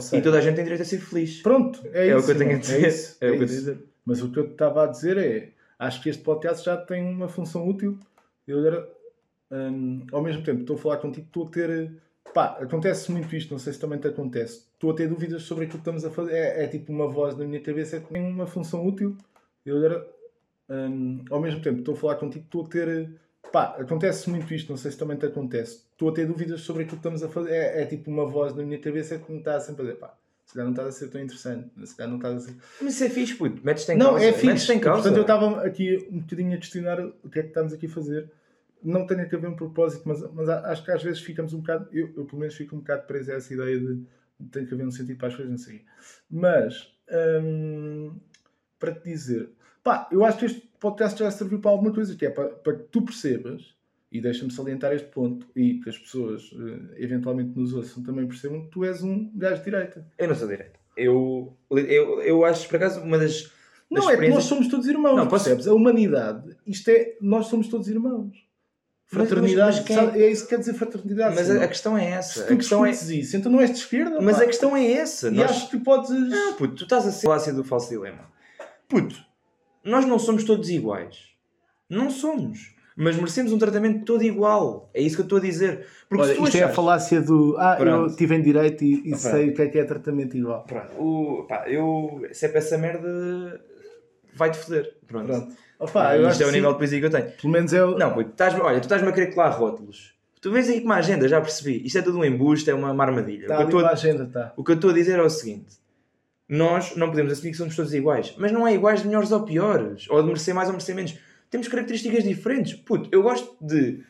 Seja, E toda a gente tem direito a ser feliz. pronto, é, É o isso. que eu tenho a irmão, dizer. É isso, É o é que eu isso. tenho a dizer. Mas o que eu te estava a dizer é: acho que este podcast já tem uma função útil. Eu agora, hum, ao mesmo tempo, estou a falar contigo, estou a ter. Pá, acontece muito isto, não sei se também te acontece. Estou a ter dúvidas sobre aquilo que estamos a fazer. É, é tipo uma voz na minha cabeça que tem uma função útil. Eu agora, hum, ao mesmo tempo, estou a falar contigo, estou a ter. Pá, acontece muito isto, não sei se também te acontece. Estou a ter dúvidas sobre aquilo que estamos a fazer. É, é tipo uma voz na minha cabeça que me está sempre a dizer, pá, se calhar não estás a ser tão interessante, se calhar não estás a ser. Mas isso é fixe, puto. Metes-te em Não, causa. é Metes-te fixe. em causa. Portanto, eu estava aqui um bocadinho a questionar o que é que estamos aqui a fazer. Não tem a ver um propósito, mas, mas acho que às vezes ficamos um bocado. Eu, eu pelo menos fico um bocado preso a essa ideia de, de tem que haver um sentido para as coisas, não sei. Mas, hum, para te dizer, pá, eu acho que este podcast já serviu para alguma coisa, que é para, para que tu percebas, e deixa-me salientar este ponto, e que as pessoas eh, eventualmente nos ouçam também percebam que tu és um gajo de direita. Eu não sou direito. Eu, eu, eu acho, por acaso, uma das. das Não, é que nós somos todos irmãos, Não, posso- percebes? A humanidade, isto é, nós somos todos irmãos. Mas- Fraternidade, mas quem- sabe, é isso que quer dizer fraternidade. Mas a, a questão é essa. Se A tu questão é. isso, então não és de esquerda, Mas pá. a questão é essa. E Nós... acho que podes... Não, puto, tu estás a ser falácia do falso dilema. Puto, nós não somos todos iguais. Não somos. Mas merecemos um tratamento todo igual. É isso que eu estou a dizer. Porque Olha, isto é a falácia do ah, eu Pronto. estive em direito e, e sei o que é que é tratamento igual. Pronto, o, pá, eu. Se é para essa merda. Vai-te foder. Pronto. Pronto. Opa, Ah, eu isto é o que nível sim. de poesia que eu tenho. Pelo menos é o... Não, puto, estás olha, tu estás-me a querer colar rótulos. Tu vês aí com uma agenda, já percebi. Isto é tudo um embuste, é uma, uma armadilha. Está o, que eu a- agenda, tá. o que eu estou a dizer é o seguinte: nós não podemos assumir que somos todos iguais, mas não é iguais de melhores ou piores, ou de merecer mais ou merecer menos. Temos características diferentes. Puto, eu gosto de,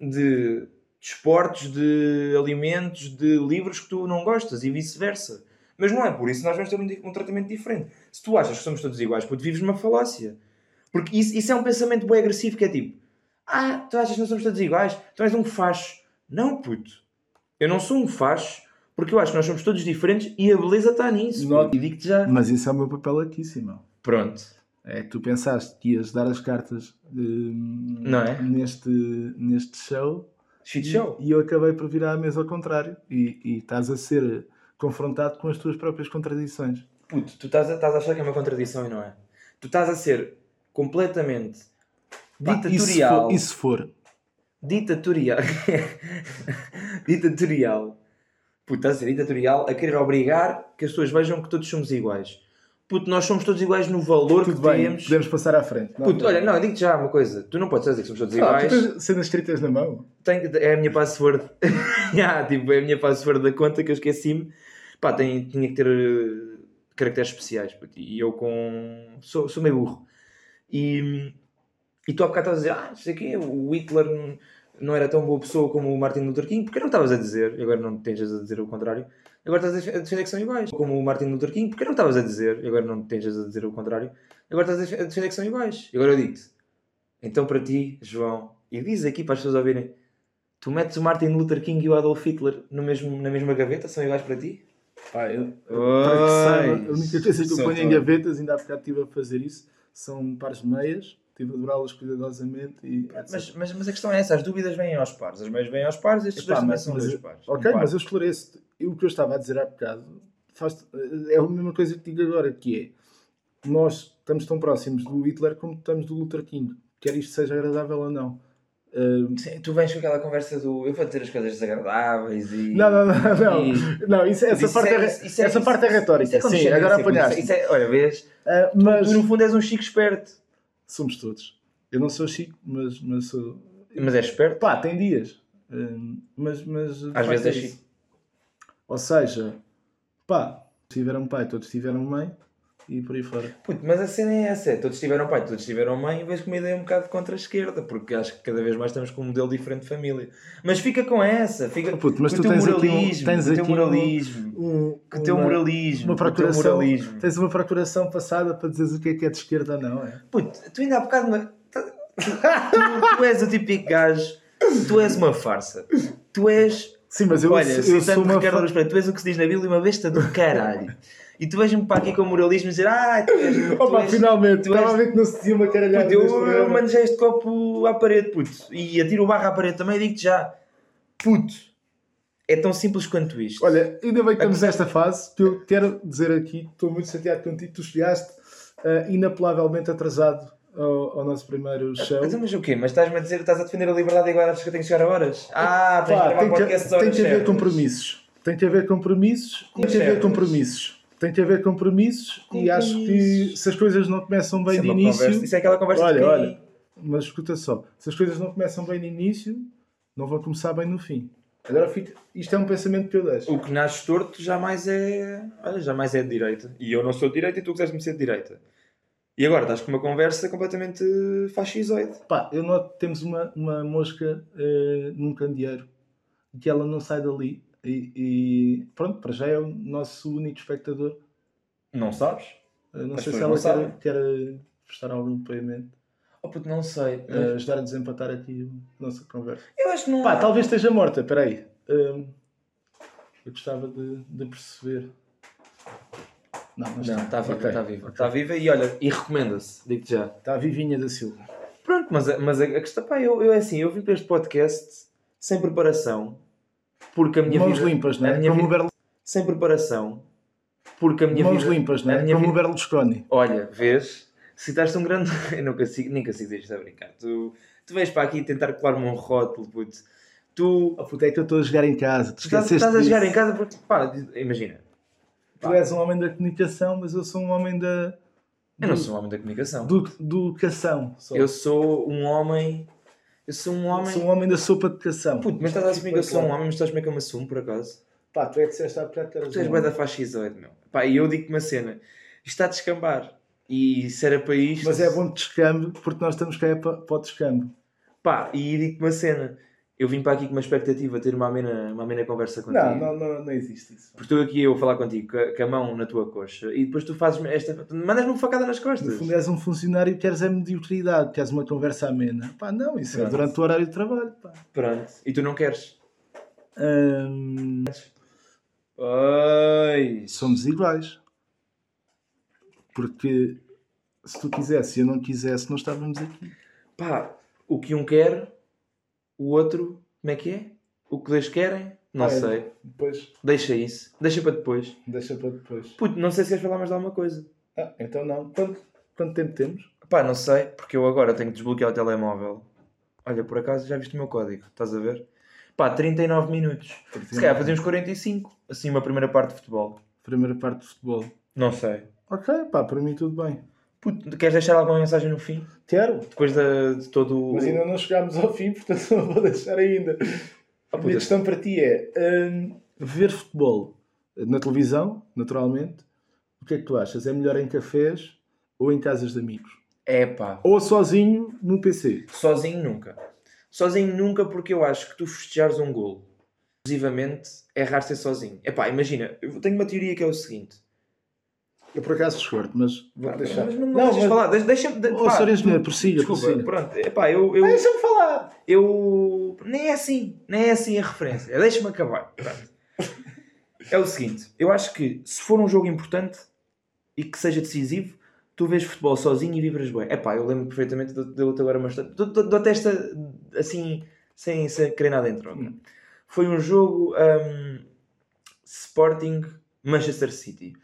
de desportos, de alimentos, de livros que tu não gostas e vice-versa. Mas não é por isso que nós vamos ter um, um tratamento diferente. Se tu achas que somos todos iguais, puto, vives numa falácia. Porque isso, isso é um pensamento bem agressivo que é tipo: Ah, tu achas que não somos todos iguais? Tu és um facho. Não, puto. Eu não sou um facho porque eu acho que nós somos todos diferentes e a beleza está nisso. Not-. E digo-te já. Mas isso é o meu papel aqui, Simão. Pronto. É que tu pensaste que ias dar as cartas Não é? neste, neste show Shit E- show. E eu acabei por virar a mesa ao contrário. E, e estás a ser confrontado com as tuas próprias contradições. Puto, tu estás a, estás a achar que é uma contradição e não é. Tu estás a ser completamente ditatorial. E se for? Ditatorial. <laughs> ditatorial. Puto, estás a dizer ditatorial a querer obrigar que as pessoas vejam que todos somos iguais. Puto, nós somos todos iguais no valor Tudo que bem, temos. podemos passar à frente. Não, Puto, olha, não, digo-te já uma coisa. Tu não podes dizer que somos todos Ah, iguais. tu tens cenas escritas na mão. Tenho que- é a minha password. <laughs> yeah, tipo, é a minha password da conta que eu esqueci-me. Pá, tem, tinha que ter eh, caracteres especiais. puto, E eu com. Sou, sou meio burro. E, e tu há bocado estavas a dizer, ah, não sei o quê, o Hitler não- não era tão boa pessoa como o Martin Luther King. Porque não estavas a dizer, e agora não tens a dizer o contrário. Agora estás a def- a defender que são iguais. Como o Martin Luther King. Porque não estavas a dizer, e agora não tens a dizer o contrário. Agora estás a def- a defender que são iguais. E agora eu digo-te. Então para ti, João, e diz aqui para as pessoas ouvirem, tu metes o Martin Luther King e o Adolf Hitler no mesmo, na mesma gaveta? São iguais para ti? Pá, eu, que saiba, a única coisa que eu ponho em gavetas, ainda há bocado estive a fazer isso, são pares de meias, estive a dobrá-las cuidadosamente e. Mas, mas, mas a questão é essa, as dúvidas vêm aos pares, as meias vêm aos pares, estes Epá, dois também mas- são dois eu- pares. Ok, Um par. mas eu esclareço. E O que eu estava a dizer há bocado faz, é a mesma coisa que digo agora, que é nós estamos tão próximos do Hitler como estamos do Luther King. Quer isto seja agradável ou não. Sim, tu vens com aquela conversa do eu vou dizer as coisas desagradáveis e. não, não, não, não. E- não isso, essa Isso parte é, isso essa isso- parte é retórica. isso é Sim, agora apanhaste. É, olha, vês? Ah, mas Tu no fundo és um chico esperto. Somos todos. Eu não sou chico, mas, mas sou. Mas és esperto? Pá, tem dias. Ah, mas, mas Às vezes é chico. Ou seja, pá, tiveram pai, todos tiveram mãe e por aí fora. Puto, mas a cena é essa, é, todos tiveram pai, todos tiveram mãe, e vejo com uma ideia um bocado contra a esquerda, porque acho que cada vez mais estamos com um modelo diferente de família. Mas fica com essa, fica Oh, puto, mas com o tu tens aqui um- moralismo, tens com o teu aqui moralismo, Um, teu uma- moralismo, uma com o teu moralismo. tens uma procuração passada para dizeres o que é que é de esquerda ou não, é? Puto, tu ainda há bocado. me- Tu, tu és o típico gajo, tu és uma farsa. Tu és. Sim, mas eu, olha, eu citando sou uma Ricardo fa- Aruz Pereira, tu és o que se diz na Bíblia, uma besta do caralho. E tu vens-me para aqui com moralismo e dizer, ah, tu és. Tu Opa, és finalmente, tu estava és- a ver que não se dizia uma caralhada Puto, eu, eu já este copo à parede, puto. E atiro o barro à parede também e digo-te já, puto, é tão simples quanto isto. Olha, ainda bem que estamos nesta fase, que eu quero dizer aqui, estou muito chateado contigo, tu chegaste ah, inapelavelmente atrasado ao, ao nosso primeiro show. Então, mas o quê? Mas estás-me a dizer, estás a defender a liberdade e agora achas que eu tenho que chegar a horas? Ah, tens que Pá, gravar tem, que, tem que haver compromissos. Tem que haver compromissos. Tem que haver compromissos. Tem que haver compromissos e acho que se as coisas não começam bem é de início, conversa- Isso é aquela conversa Olha, olha. mas escuta só, se as coisas não começam bem no início, não vão começar bem no fim. Agora fica, isto é um pensamento que eu deixo. O que nasce torto jamais é. Olha, jamais é de direita. E eu não sou de direita e tu quiseste-me ser de direita. E agora estás com uma conversa completamente fascisoide. Pá, eu noto que temos uma, uma mosca eh, num candeeiro e que ela não sai dali. E, e pronto, para já é o nosso único espectador. Não sabes? Eh, não As sei se ela quer, quer prestar algum depoimento, Oh puto, não sei. eh, ajudar a desempatar aqui a nossa conversa. Eu acho que não. Pá, talvez esteja morta, peraí. Hum, eu gostava de, de perceber. Não, não está. Está viva, Ok. está viva. Está viva e olha, e recomenda-se, digo-te já. Está a Vivinha da Silva. Pronto, mas, a- mas a, a questão, pá, eu, eu é assim, eu vim para este podcast sem preparação, porque a minha Mãos vida... limpas, não a é? minha Como vida-. Sem preparação, porque a minha Mãos vida... limpas, não a é? minha Como vida- Berlusconi. Olha, vês? Citaste um grande... <laughs> Eu não consigo, nem consigo isto a brincar. Tu, tu vens para aqui tentar colar-me um rótulo, puto. Tu... Oh, puto, é que eu estou a jogar em casa. Tu Tu estás, estás a jogar em casa porque, pá, imagina, Tu és um homem da comunicação, mas eu sou um homem da... eu não sou um homem da comunicação. Do, do educação. Só. Eu sou um homem... Eu sou um homem... sou um homem da sopa de educação. Puto, mas estás a assumir que eu sou um homem, mas estás a assumir que eu me assumo, por acaso? Pá, tu é que disseste há bocado que eras Tu és homem. da fascisoide, meu. Pá, e eu digo-te uma cena. Isto está a descambar. E se era para isto... Mas é bom de descambo, porque nós estamos cá é para, para o descambo. Pá, e digo-te uma cena. Eu vim para aqui com uma expectativa de ter uma amena, uma amena conversa contigo. Não, não, não, não existe isso. Porque estou aqui eu a falar contigo com a, a mão na tua coxa e depois tu fazes esta. mandas-me uma facada nas No costas. fundo és um funcionário e queres é mediocridade, queres uma conversa amena. Pá, não, isso é Pronto. durante o horário de trabalho. Pá. Pronto. E tu não queres. Hum, Oi. somos iguais. Porque se tu quisesse e eu não quisesse, não estávamos aqui. Pá, o que um quer, o outro, como é que é? O que dois querem? Não Ah, é. sei. Depois, Deixa isso. Deixa para depois. deixa para depois. Puto, não sei se queres falar mais de alguma coisa. Ah, então não. Quanto, quanto tempo temos? Pá, não sei, porque eu agora tenho que desbloquear o telemóvel. Olha, por acaso já viste o meu código, estás a ver? Pá, 39 minutos. Se calhar fazemos 45, assim, uma primeira parte de futebol. Primeira parte de futebol. Não sei. Ok, pá, para mim tudo bem. Puto, queres deixar alguma mensagem no fim? Quero, Depois de, de todo o. mas ainda não chegámos ao fim, <laughs> portanto não vou deixar ainda. Ah, A minha questão para ti é hum, ver futebol na televisão, naturalmente. O que é que tu achas? É melhor em cafés ou em casas de amigos? É pá. Ou sozinho no PC? Sozinho nunca. Sozinho nunca porque eu acho que tu festejares um golo, exclusivamente, é raro ser sozinho. É pá, imagina, eu tenho uma teoria que é o seguinte. Eu por acaso discordo, mas vou deixar. Mas não, não, Não, deixas mas- falar. Deixa, deixa, de- Oh, pá, engenheiro, tu- prossiga, Desculpa, prossiga. pronto. É pá, eu, eu, Deixa-me falar! eu... Nem é assim. Nem é assim a referência. Deixa-me acabar. Pronto. É o seguinte. Eu acho que se for um jogo importante e que seja decisivo, tu vês futebol sozinho e vibras bem. É pá, eu lembro perfeitamente de de outra agora uma história. Dou- dou- Dou-te esta assim, sem, sem querer nada em troca. Hum. Foi um jogo hum, Sporting Manchester City.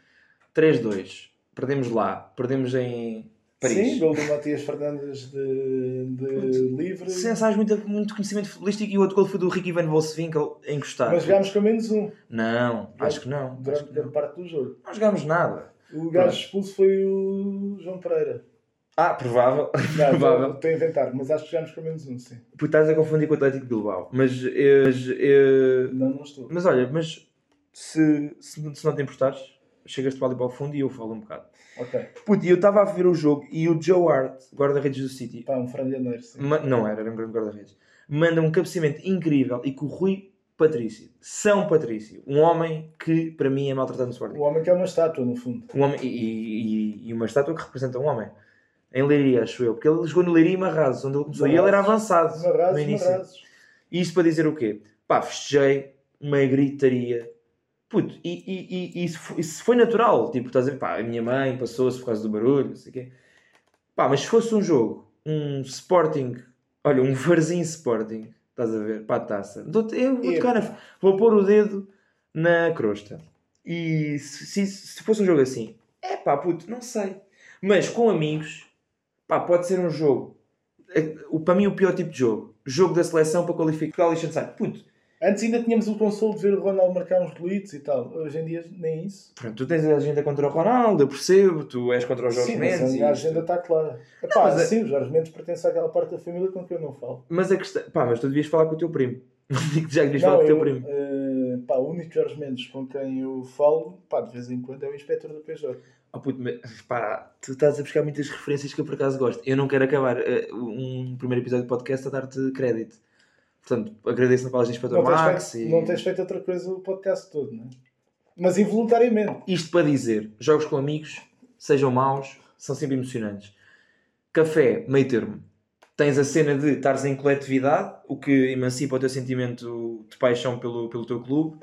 3-2. Perdemos lá. Perdemos em Paris. Sim, gol do Matias Fernandes de, de livre. Sem sabes muito, muito conhecimento futebolístico e o outro gol foi do Ricky Van Volswinkel a encostar. Mas jogámos com menos um Não, acho que não. Durante que grande não. parte do jogo. Não jogámos nada. O gajo expulso foi o João Pereira. Ah, provável. Não, <laughs> provável. Estou a inventar, mas acho que jogámos com menos um, sim. Porque estás a confundir com o Atlético de Bilbao. Mas, eh, mas, eh, Não, não estou. mas olha, mas se, se, se não te importares, chegas-te ali para o fundo e eu falo um bocado. Ok. Puto, e eu estava a ver o jogo e o Joe Hart, guarda-redes do City, Pá, um franganeiro, sim. não era, era um grande guarda-redes, manda um cabeceamento incrível e com o Rui Patrício, São Patrício, um homem que para mim é maltratado no Sporting. O homem que é uma estátua, no fundo. Um homem, e, e- e uma estátua que representa um homem. Em Leiria, acho eu. Porque ele jogou no Leiria e Marrazes, onde ele começou. E ele era avançado no Marrazes, início. marrazes. E isto para dizer o quê? Pá, festejei, uma gritaria. Puto, e, e, e, isso, foi, isso foi natural. Tipo, estás a ver, pá, a minha mãe passou-se por causa do barulho, não sei o quê. Pá, mas se fosse um jogo, um Sporting, olha, um Varzinho Sporting, estás a ver, para a taça. Eu vou, tocar na, vou pôr o dedo na crosta. E se, se, se fosse um jogo assim, é pá, puto, não sei. Mas com amigos, pá, pode ser um jogo. É, o- Para mim, o pior tipo de jogo. Jogo da seleção para qualificar o Liechtenstein. Puto, Antes ainda tínhamos o consolo de ver o Ronaldo marcar uns golitos e tal. Hoje em dia nem isso. pronto, tu tens a agenda contra o Ronaldo, eu percebo, tu és contra o Jorge sim, Mendes. a e minha isto. agenda está clara. Epá, mas é- sim, o Jorge Mendes pertence àquela parte da família com que eu não falo. Mas a questão. Pá, mas tu devias falar com o teu primo. <laughs> Já devias falar com o teu eu, primo. eh, pá, o único Jorge Mendes com quem eu falo, pá, de vez em quando é o inspetor da PJ. Oh, puto, mas, pá, tu estás a buscar muitas referências que eu por acaso gosto. Eu não quero acabar eh, um primeiro episódio de podcast a dar-te crédito. Portanto, agradeço na palavra para o Não Max. feito, e... não tens feito outra coisa o podcast todo, não é? Mas involuntariamente. Isto para dizer, jogos com amigos, sejam maus, são sempre emocionantes. Café, meio termo. Tens a cena de estares em coletividade, o que emancipa o teu sentimento de paixão pelo, pelo teu clube,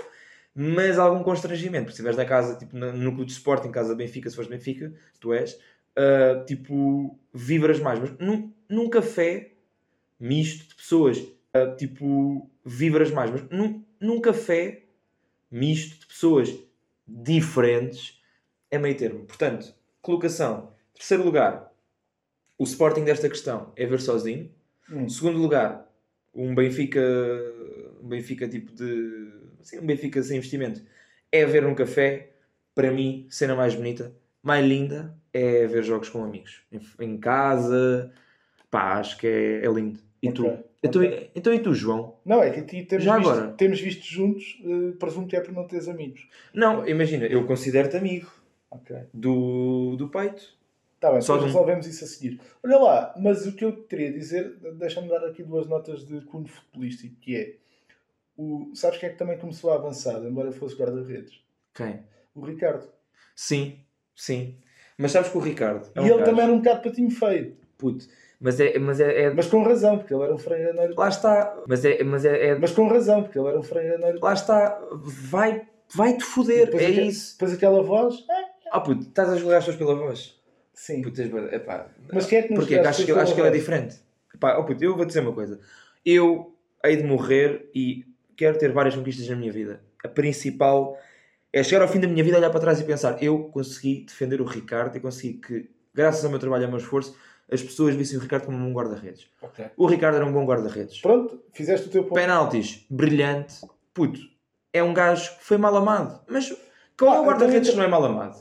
mas algum constrangimento. Porque se estiveres na casa, tipo no clube de Sporting, em casa de Benfica, se fores Benfica, tu és, ah, tipo, vibras mais. Mas num, num café misto de pessoas, ah, tipo, vibras mais. Mas num, num café misto de pessoas diferentes é meio termo. Portanto, colocação. Terceiro lugar, o Sporting desta questão é ver sozinho. Hum. Segundo lugar, um Benfica, um Benfica tipo de. Assim, um Benfica sem investimento é ver um café. Para mim, cena mais bonita, mais linda, é ver jogos com amigos. Em, em casa, pá, acho que é, é lindo. E tu? Então, ok. então e tu, João? Não, é que temos, Já visto, agora? temos visto juntos, eh, presumo que é por não teres amigos. Não, imagina, eu considero-te amigo Ok. do, do peito. Está bem, Só depois de resolvemos isso a seguir. Olha lá, mas o que eu teria a dizer, deixa-me dar aqui duas notas de cunho futebolístico, que é, o, sabes quem é que também começou a avançar, embora fosse guarda-redes? Quem? O Ricardo. Sim, sim. Mas sabes que o Ricardo é e um ele gajo- também era um bocado patinho feio, Puto, mas é, mas é, é- mas com razão, porque ele era um franganeiro. Lá está. Mas é, mas é, é- Mas com razão, porque ele era um franganeiro. Lá está. Vai, vai-te foder. Depois é aque- isso. Depois aquela voz, ah, Ah, puto, estás a julgar as pessoas pela voz. sim. Puto, epá. Mas quem é que nos Porquê? as Acho que, acho que ele é diferente. Epá, oh, puto, eu vou dizer uma coisa. Eu hei de morrer e quero ter várias conquistas na minha vida. A principal é chegar ao fim da minha vida, olhar para trás e pensar: eu consegui defender o Ricardo e consegui que graças ao meu trabalho e ao meu esforço, as pessoas vissem o Ricardo como um bom guarda-redes. Ok. O Ricardo era um bom guarda-redes. Pronto, fizeste o teu ponto. Penaltis, brilhante. Puto, é um gajo que foi mal amado. Mas qual é Ah, o guarda-redes então- que não é mal amado?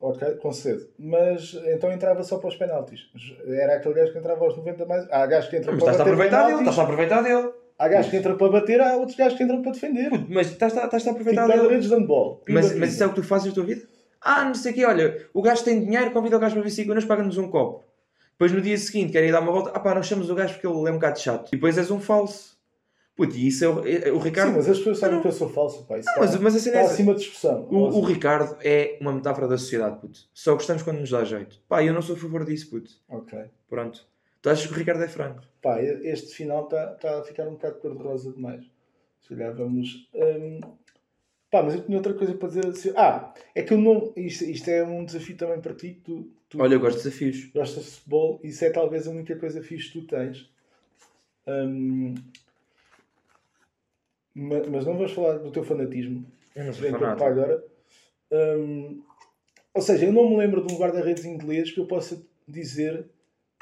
Ok, concedo. Mas então entrava só para os penaltis. Era aquele gajo que entrava aos 90 mais. Há gajos que entram Mas para bater penaltis. estás a aproveitar dele. Há gajos que entram para bater, há outros gajos que entram para defender. Puto, mas estás a, estás a aproveitar dele. guarda-redes de handball. Mas, mas isso é o que tu fazes na tua vida? Ah, não sei o quê, olha, o gajo tem dinheiro, convida o gajo para vir 5 euros, paga-nos um copo. Depois no dia seguinte quer ir dar uma volta, ah pá, nós chamamos o gajo porque ele é um bocado chato. E depois és um falso. Puto, e isso é o, é- o Ricardo. Sim, mas as pessoas sabem Não. que eu sou falso, pá. Isso Não, mas, está, mas a cena está é acima de discussão. O, o Ricardo é uma metáfora da sociedade, puto. Só gostamos quando nos dá jeito. Pá, eu não sou a favor disso, puto. Ok. Pronto. Tu achas que o Ricardo é franco? Pá, este final está tá a ficar um bocado cor-de-rosa demais. Se calhar vamos. hum, Pá, mas eu tinha outra coisa para dizer assim. Ah, é que eu não. Isto, isto é um desafio também para ti. Tu, tu Olha, eu gosto de desafios. gostas de futebol. Isso é talvez a única coisa fixe que tu tens. Hum, ma- mas não vamos falar do teu fanatismo. Eu não fanático. agora. Hum, ou seja, eu não me lembro de um guarda-redes inglês que eu possa dizer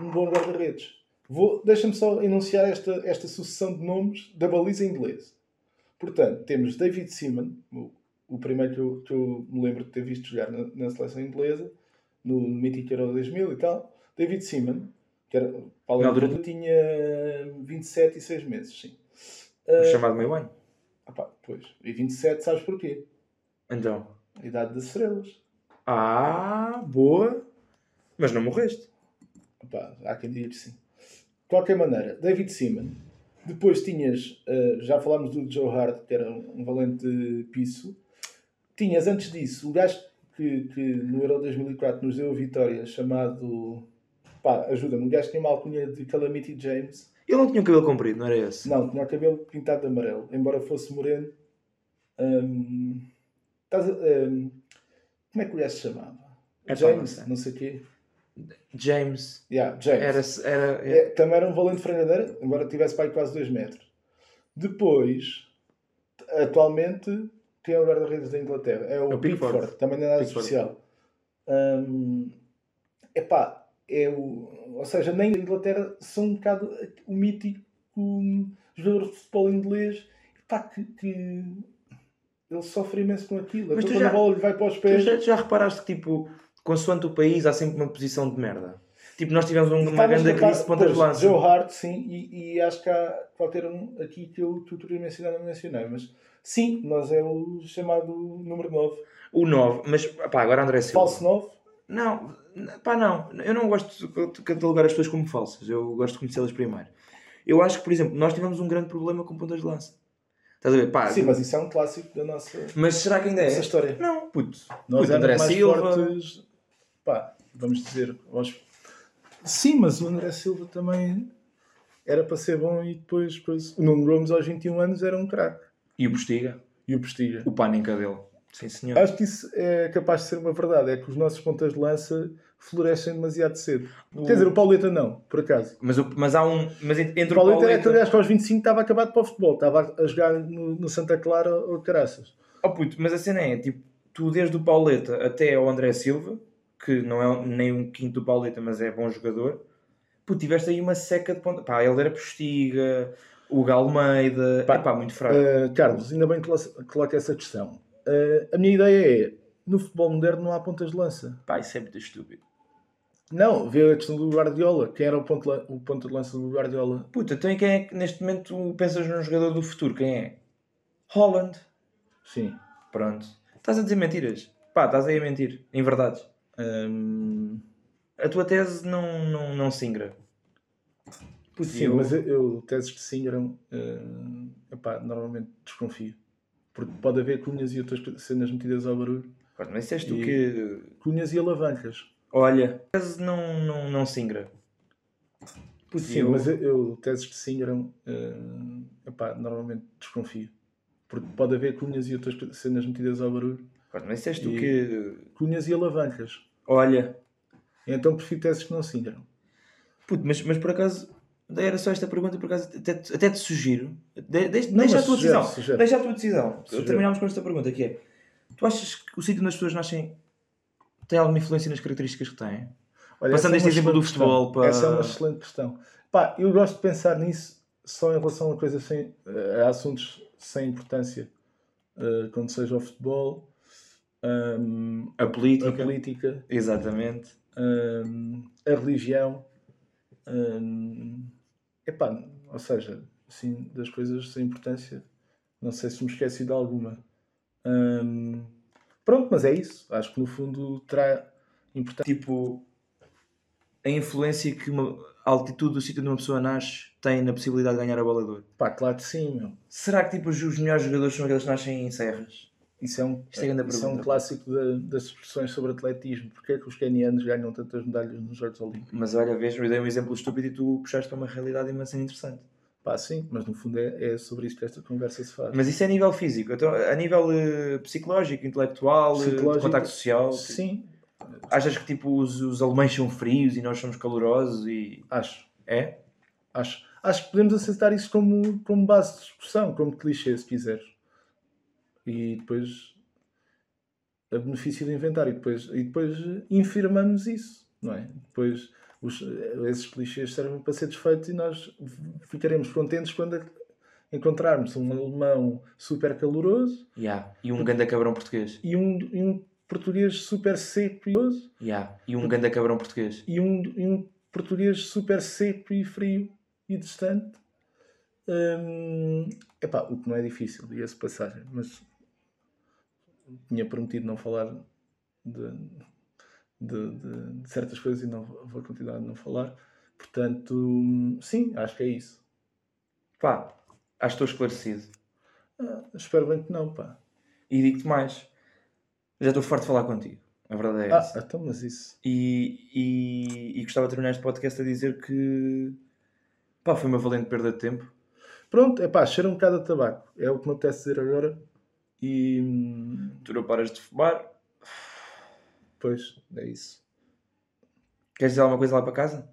um bom guarda-redes. Vou- Deixa-me só enunciar esta, esta sucessão de nomes da baliza inglesa. Portanto, temos David Seaman, o, primeiro que eu, que eu me lembro de ter visto jogar na, na seleção inglesa, no mítico Euro 2000 e tal. David Seaman, que era, para além altura- tinha 27 e 6 meses, sim. O Ah, chamado meio ano. ah pá, pois. E 27, sabes porquê? Então. A idade das estrelas. Ah, boa. Mas não morreste. Opa, há quem diga que sim. De qualquer maneira, David Seaman. Depois tinhas, eh, já falámos do Joe Hart, que era um valente piso. Tinhas antes disso o gajo que, que no Euro 2004 nos deu a vitória, chamado. Pá, ajuda-me, um gajo que tinha uma alcunha de Calamity James. Ele não tinha o cabelo comprido, não era esse? Não, tinha o cabelo pintado de amarelo, embora fosse moreno. Estás a- hum, como é que o gajo se chamava? É James, não sei o quê. James. Yeah, James. Era. era, É, também era um valente frangadeira, embora tivesse aí quase 2 metros. Depois, atualmente, quem é o guarda-redes da Inglaterra? É o, É o Pickford. Pickford. também não é nada Pickford. especial. Hum, epá, é o, ou seja, nem a Inglaterra são um bocado o mítico jogador de futebol inglês epá, que, que ele sofre imenso com aquilo. Mas Então, tu já- bola lhe vai para os Tu pés. já, já reparaste que, tipo, consoante o país, há sempre uma posição de merda? Tipo, nós tivemos um- uma grande crise de pontas de lança. Joe Hart, sim, e, e acho que há qualquer um aqui que eu, teria mencionado, não mencionei, mas sim, nós é o chamado número 9. O 9, mas pá, agora André Silva. Falso 9? Não, pá, não. Eu não gosto de catalogar as pessoas como falsas. Eu gosto de conhecê-las primeiro. Eu acho que, por exemplo, nós tivemos um grande problema com pontas de lança. Estás a ver? Pá, Sim, mas isso é um clássico da nossa, mas será que ainda é? nossa história. Não, puto. Nós puto, André mais Silva. fortes, pá, vamos dizer, aos... sim, mas o André Silva também era para ser bom e depois, depois o Nuno Gomes aos 21 anos era um craque. E o Postiga. E o Postiga. O Panenka dele. Sim, senhor. Acho que isso é capaz de ser uma verdade, é que os nossos pontas de lança florescem demasiado cedo. O- Quer dizer, o Pauleta não, por acaso. Mas, o- mas há um. Mas en- entre O o Pauleta era aquele Pauleta. gajo que aos 25 estava acabado para o futebol, estava a jogar no, no Santa Clara ou Caraças. Oh, puto, mas a cena é, tipo, tu desde o Pauleta até ao André Silva, que não é nem um quinto do Pauleta, mas é bom jogador, puto, tiveste aí uma seca de ponta. Pá, ele era Postiga, o Galmeida, Pá, pá, muito fraco. Uh, Carlos, ainda bem que colo- coloca essa questão. Uh, a minha ideia é, no futebol moderno não há pontas de lança. Pá, isso é muito estúpido. Não, vê a questão do Guardiola. Quem era o ponto, o ponto de lança do Guardiola? Puta, então e quem é que neste momento pensas num jogador do futuro? Quem é? Holland. Sim. Pronto. Estás a dizer mentiras. Pá, estás aí a mentir. Em verdade. Um, A tua tese não, não, não se ingra. Puto, sim, eu- mas eu, eu teses que sim eram, uh, epá, normalmente desconfio. Porque pode haver cunhas e outras cenas metidas ao barulho. Pronto, mas disseste E- que... Cunhas e alavancas. Olha, a tese não, não, não se ingra. Puto, Sim, eu- mas eu, teses que sim eram, uh, epá, normalmente desconfio. Porque pode haver cunhas e outras cenas metidas ao barulho. Pronto, mas disseste E- que... Cunhas e alavancas. Olha, Então prefiro teses que não se ingram. puto, mas, mas por acaso... Era só esta pergunta, por acaso até, te- até te sugiro. De, deixa Não, deixa a tua sugere, decisão. sugere. Deixa a tua decisão. Sugere. Terminamos com esta pergunta que é: Tu achas que o sítio onde as pessoas nascem tem alguma influência nas características que têm? Olha, Passando é este uma exemplo do futebol questão. para- Essa é uma excelente questão. Pá, eu gosto de pensar nisso só em relação a coisas sem. a assuntos sem importância. eh, quando seja o futebol, hum, A política. a política, Exatamente. hum, a religião. hum, epá, ou seja, assim, das coisas sem importância, não sei se me esqueci de alguma. Hum, pronto, mas é isso. Acho que no fundo terá importância. Tipo, a influência que uma, a altitude do sítio onde uma pessoa nasce tem na possibilidade de ganhar a bola de ouro. Pá, claro que sim, meu. Será que tipo, os melhores jogadores são aqueles que nascem em serras? Isso é um, Isto é grande isso é um clássico da- das expressões sobre atletismo. Porquê é que os canianos ganham tantas medalhas nos Jogos Olímpicos? Mas olha, vês, eu dei um exemplo estúpido e tu puxaste para uma realidade imensa interessante. Pá, sim, mas no fundo é, é sobre isso que esta conversa se faz. Mas isso é a nível físico. Então, a nível eh, psicológico, intelectual, eh, Psicológico, contacto social. Sim, Achas que tipo, os, os alemães são frios e nós somos calorosos e. acho. É? Acho, acho que podemos aceitar isso como, como base de discussão, como clichê, se quiseres. E depois a benefício de inventar e depois, e depois infirmamos isso, não é? Depois os, esses clichês servem para ser desfeitos e nós ficaremos contentes quando encontrarmos um alemão super caloroso Yeah. E um ganda cabrão português. e um, e um português super seco e caloroso Yeah. E um ganda cabrão português. e um, e um português super seco e frio e distante. Hum, epá, o que não é difícil, diga-se de passagem, mas tinha prometido não falar de, de- de- de certas coisas e não vou continuar a não falar. Portanto, sim, acho que é isso. Pá, acho que estou esclarecido. Ah, espero bem que não, pá. E digo-te mais. Já estou farto de falar contigo. A verdade é Ah, essa. então, mas isso. E, e, e gostava de terminar este podcast a dizer que pá, foi uma valente perda de tempo. Pronto, é pá, cheira um bocado a tabaco. É o que me apetece dizer agora. E. hum, Tu não paras de fumar. Pois, é isso. Queres dizer alguma coisa lá para casa?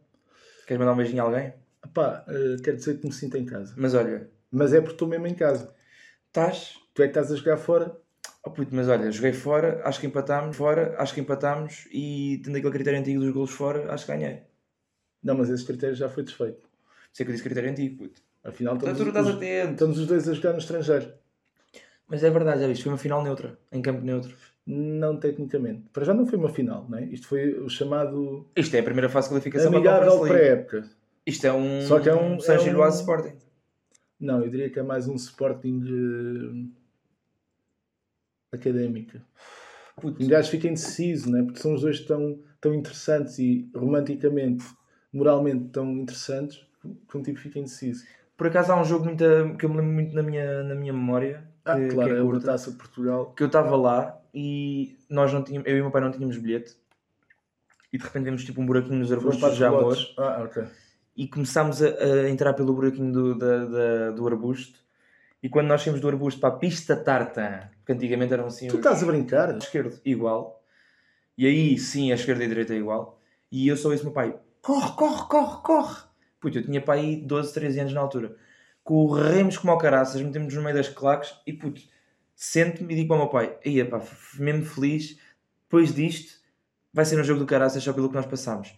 Queres mandar um beijinho a alguém? Pá, eh, quero dizer que me sinto em casa. Mas olha, Mas é porque estou mesmo em casa. estás. Tu é que estás a jogar fora. Oh puto, mas olha, joguei fora, acho que empatámos, fora, acho que empatámos e tendo aquele critério antigo dos golos fora, acho que ganhei. Não, mas esse critério já foi desfeito. Sei que eu disse critério antigo, puto. Afinal, Então estamos, tu não estás os, atento. estamos os dois a jogar no estrangeiro. Mas é verdade, já viste, foi uma final neutra, em campo neutro. Não tecnicamente. Para já não foi uma final, não é? Isto foi o chamado Isto é a primeira fase de qualificação para a amigável pré-época. Isto é um, Só que é um- é um- Sporting. Não, eu diria que é mais um Sporting eh, académica. Puto, Um gajo fica indeciso, não é? Porque são os dois tão, tão interessantes e romanticamente, moralmente tão interessantes que um tipo fica indeciso. Por acaso há um jogo muito, que eu me lembro muito na minha, na minha memória. Ah, que, claro, que é é curta, Taça de Portugal. que eu estava lá e nós não tínhamos, eu e o meu pai não tínhamos bilhete. E de repente vemos tipo um buraquinho nos arbustos os de rebotes. Ah, ok. e começámos a, a entrar pelo buraquinho do, da- da- do arbusto. E quando nós saímos do arbusto para a pista tartan, que antigamente eram assim. Tu estás a brincar? esquerdo, igual. E aí sim, a esquerda e a direita é igual. E eu só disse ao meu pai: corre, corre, corre, corre. Puto, eu tinha pai 12, 13 anos na altura. Corremos como ao caraças, metemos no meio das claques e puto, sento-me e digo para o meu pai: aí pá, mesmo feliz, depois disto, vai ser um jogo do caraças só pelo que nós passamos.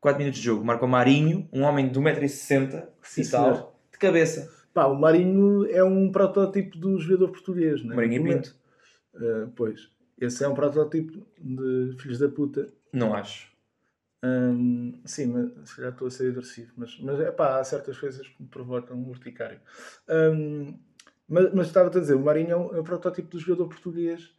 4 minutos de jogo, marca o Marinho, um homem de 1,60m Sim, e tal, de cabeça. Pá, o Marinho é um protótipo do jogador português, não é? Marinho e é- Pinto. Ah, pois. Esse é um protótipo de filhos da puta. Não acho. Hum, sim, mas se calhar estou a ser agressivo, mas, mas é pá, há certas coisas que me provocam um urticário. Hum, mas, mas estava-te a dizer, o Marinho é um, é um protótipo do jogador português.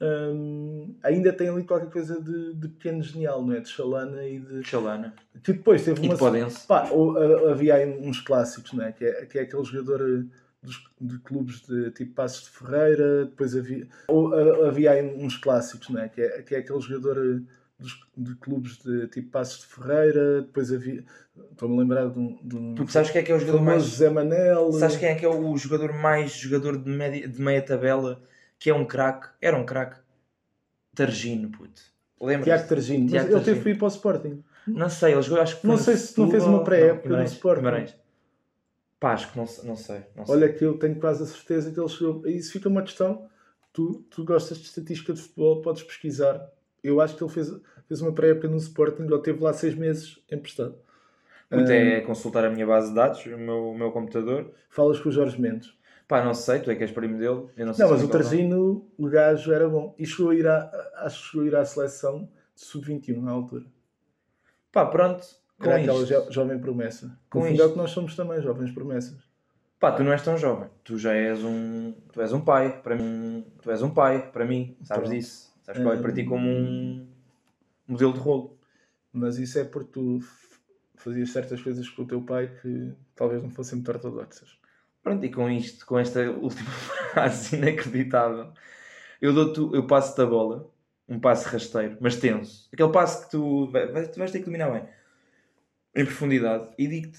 Hum, ainda tem ali qualquer coisa de, de pequeno genial, não é? De Chalana e de. Chalana. Que depois teve E uma. Podense. Pá, ou, a- havia aí uns clássicos, não é? Que é, que é aquele jogador eh, dos, de clubes de tipo Passos de Ferreira, depois havia. Ou a- havia aí uns clássicos, não é? Que é, que é aquele jogador eh, de clubes de tipo Passos de Ferreira, depois havia. Estou-me a lembrar de um. De um Tu sabes quem é que é o jogador mais. José Manel. Sabes quem é que é o jogador mais jogador de, média, de meia tabela que é um craque? Era um craque. Targino, puto. Lembra? Tiago Targino. Tiago ele teve Targino. para ir para o Sporting. Não sei, ele jogou, acho que Não sei se não fez uma pré-época no Sporting. Guimarães. Que não, não sei. Não sei. Olha que eu tenho quase a certeza que ele chegou. Isso fica uma questão. Tu, tu gostas de estatística de futebol, podes pesquisar. Eu acho que ele fez, fez uma pré-época no Sporting, ou teve lá seis meses emprestado. Puta, Ah, é consultar a minha base de dados, o meu, o meu computador. Falas com o Jorge Mendes. Pá, não sei, tu é que és primo dele. Eu não sei Não, mas é o. Targino, o gajo era bom. E chegou a ir à, acho que chegou a ir à seleção de sub-21 na altura. Pá, pronto. Com Era aquela isto. jo- jovem promessa. Com o é o que nós somos também, jovens promessas. Pá, tu não és tão jovem. Tu já és um. Tu és um pai para mim. Tu és um pai para mim. Sabes Pronto. disso. Sabes que eu olho para ti como um modelo de rolo. Mas isso é porque tu fazias certas coisas com o teu pai que talvez não fossem muito ortodoxas. Pronto, e com isto, com esta última <laughs> frase inacreditável, eu dou-te, eu passo-te a bola, um passo rasteiro, mas tenso. Aquele passo que tu, tu vais ter que dominar bem, em profundidade, e digo-te,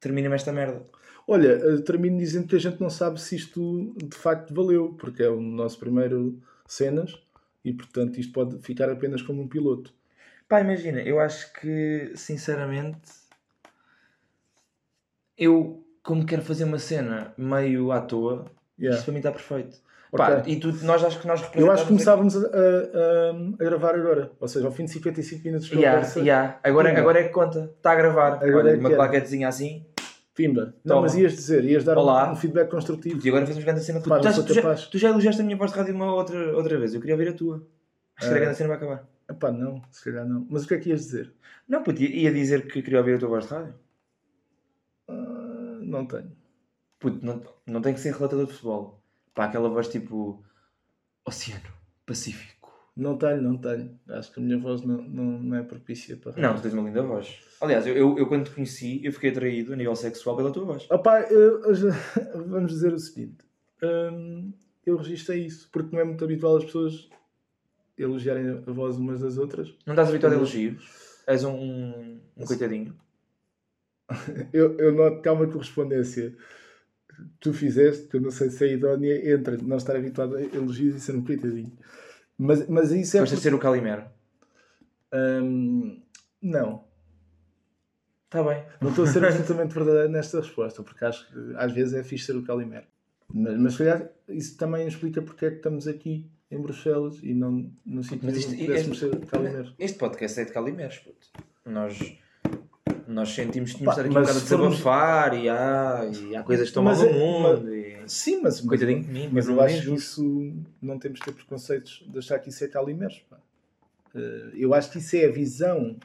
termina-me esta merda. Olha, eh, termino dizendo que a gente não sabe se isto de facto valeu, porque é o nosso primeiro cenas e portanto isto pode ficar apenas como um piloto. Pá, imagina, eu acho que, sinceramente, eu, como quero fazer uma cena meio à toa, Yeah. isto para mim está perfeito. Ok. Pá, e tu, nós acho que nós Eu acho que começávamos a, a- a- gravar agora, ou seja, ao fim de 55 minutos de Yeah, conversa, yeah. Agora, Pimba. agora é que conta. Está a gravar. Agora Olha, é uma é. plaquetezinha assim. pimba. Não, Toma. mas ias dizer, ias dar um, um feedback construtivo. E agora fazemos grande cena de Pá, tu, tu, já, tu já elogiaste a minha voz de rádio uma outra, outra vez. Eu queria ouvir a tua. Acho que Ah. a grande cena vai acabar. Epá, não, se calhar não. Mas o que é que ias dizer? Não, puto, ia dizer que queria ouvir a tua voz de rádio. Ah, não tenho. Puto, não, não tem que ser relatador de futebol. Pá, aquela voz tipo. Oceano, Pacífico. Não tenho, não tenho. Acho que a minha voz não, não, não é propícia para. Não, tu tens uma linda voz. Aliás, eu, eu, eu quando te conheci, eu fiquei atraído a nível sexual pela tua voz. Opá, eu- já- <laughs> vamos dizer o seguinte. Hum, eu registrei isso, porque não é muito habitual as pessoas elogiarem a voz umas das outras. Não estás habituado a elogios? És um, um, um coitadinho. <laughs> Eu, eu noto que há uma correspondência que tu fizeste, que eu não sei se é idónea, entre não estar habituado a elogios e ser um coitadinho. Mas, mas isso é. Gosta de ser o Calimero. Hum, não. Está bem. Não estou a ser absolutamente verdadeiro nesta resposta, porque acho que às vezes é fixe ser o Calimero. Mas, mas se calhar isso também explica porque é que estamos aqui em Bruxelas e não no sítio Mas onde pudéssemos ser Calimero. <laughs> Este podcast é de Calimeros, puto. Nós, nós sentimos que tínhamos de estar aqui um mas bocado a formos- desabafar e, há, e há coisas que estão mal Mas no é- mundo. e- Sim, mas, mas, Coitadinho de mim, mas mas eu acho que isso não temos de ter preconceitos de achar que isso é Calimeros. pá. Eh, Eu acho que isso é a visão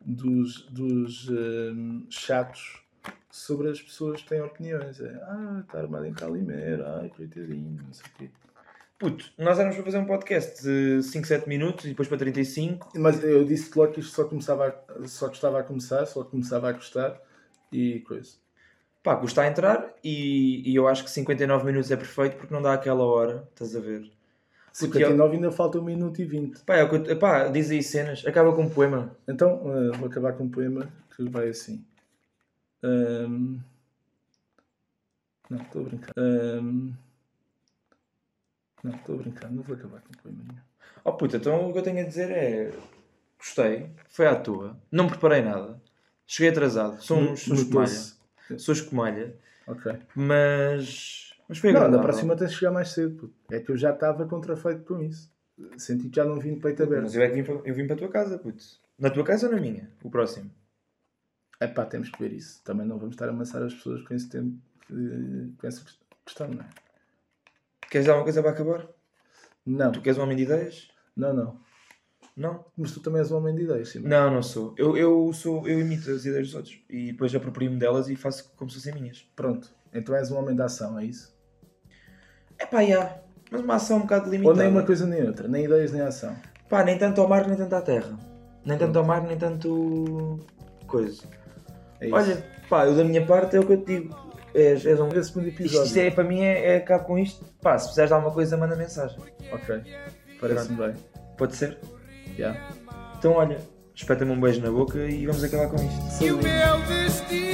dos, dos eh, chatos sobre as pessoas que têm opiniões. É, ah, está armado em Calimero, ai, coitadinho, não sei o quê. Puto, nós éramos para fazer um podcast de 5, 7 minutos e depois para 35. Mas eu disse logo que isto só começava a, só custava a começar, só começava a custar e coisa. Pá, custa a entrar e, e eu acho que 59 minutos é perfeito porque não dá aquela hora, estás a ver? Puto, 59 ainda falta 1 minuto e 20. Pá, é eu- pá, diz aí cenas, acaba com um poema. Então eh, vou acabar com um poema que vai assim. Ahm, Não, estou a brincar. Ahm, Não, estou a brincar, não vou acabar com poema nenhum. Oh puta, então o que eu tenho a dizer é. Gostei, foi à toa, não preparei nada, cheguei atrasado, sou um, sou escumalha. Sou escumalha, Ok. mas. Mas foi Não, na próxima tens de chegar mais cedo. puto. É que eu já estava contrafeito com isso. Senti que já não vim de peito aberto. Mas eu é que vim para, eu vim para a tua casa, puto. Na tua casa ou na minha? O próximo. É pá, temos que ver isso. Também não vamos estar a amassar as pessoas com esse tempo, eh, com essa questão, não é? Queres dar uma coisa para acabar? Não, Tu queres um homem de ideias? não, não. Não? Mas tu também és um homem de ideias, sim. Não, não sou. Eu, eu sou. Eu imito as ideias dos outros e depois aproprio-me delas e faço como se fossem minhas. Pronto. Então és um homem de ação, é isso? É pá, já. Mas uma ação um bocado Ou limitada. nem uma coisa nem outra, nem ideias nem ação. Pá, nem tanto ao mar, nem tanto à terra. Nem tanto ao mar, nem tanto. coisa. É isso. Olha, pá, eu da minha parte é o que eu te digo. És, és um. Segundo Isto, episódio. isto é, para mim é, é acabo com isto. Pá, se precisares de alguma coisa, manda mensagem. Ok. Parece-me bem. Pode ser? Yeah. Então olha, espeta-me um beijo na boca e vamos acabar com isto. E o meu destino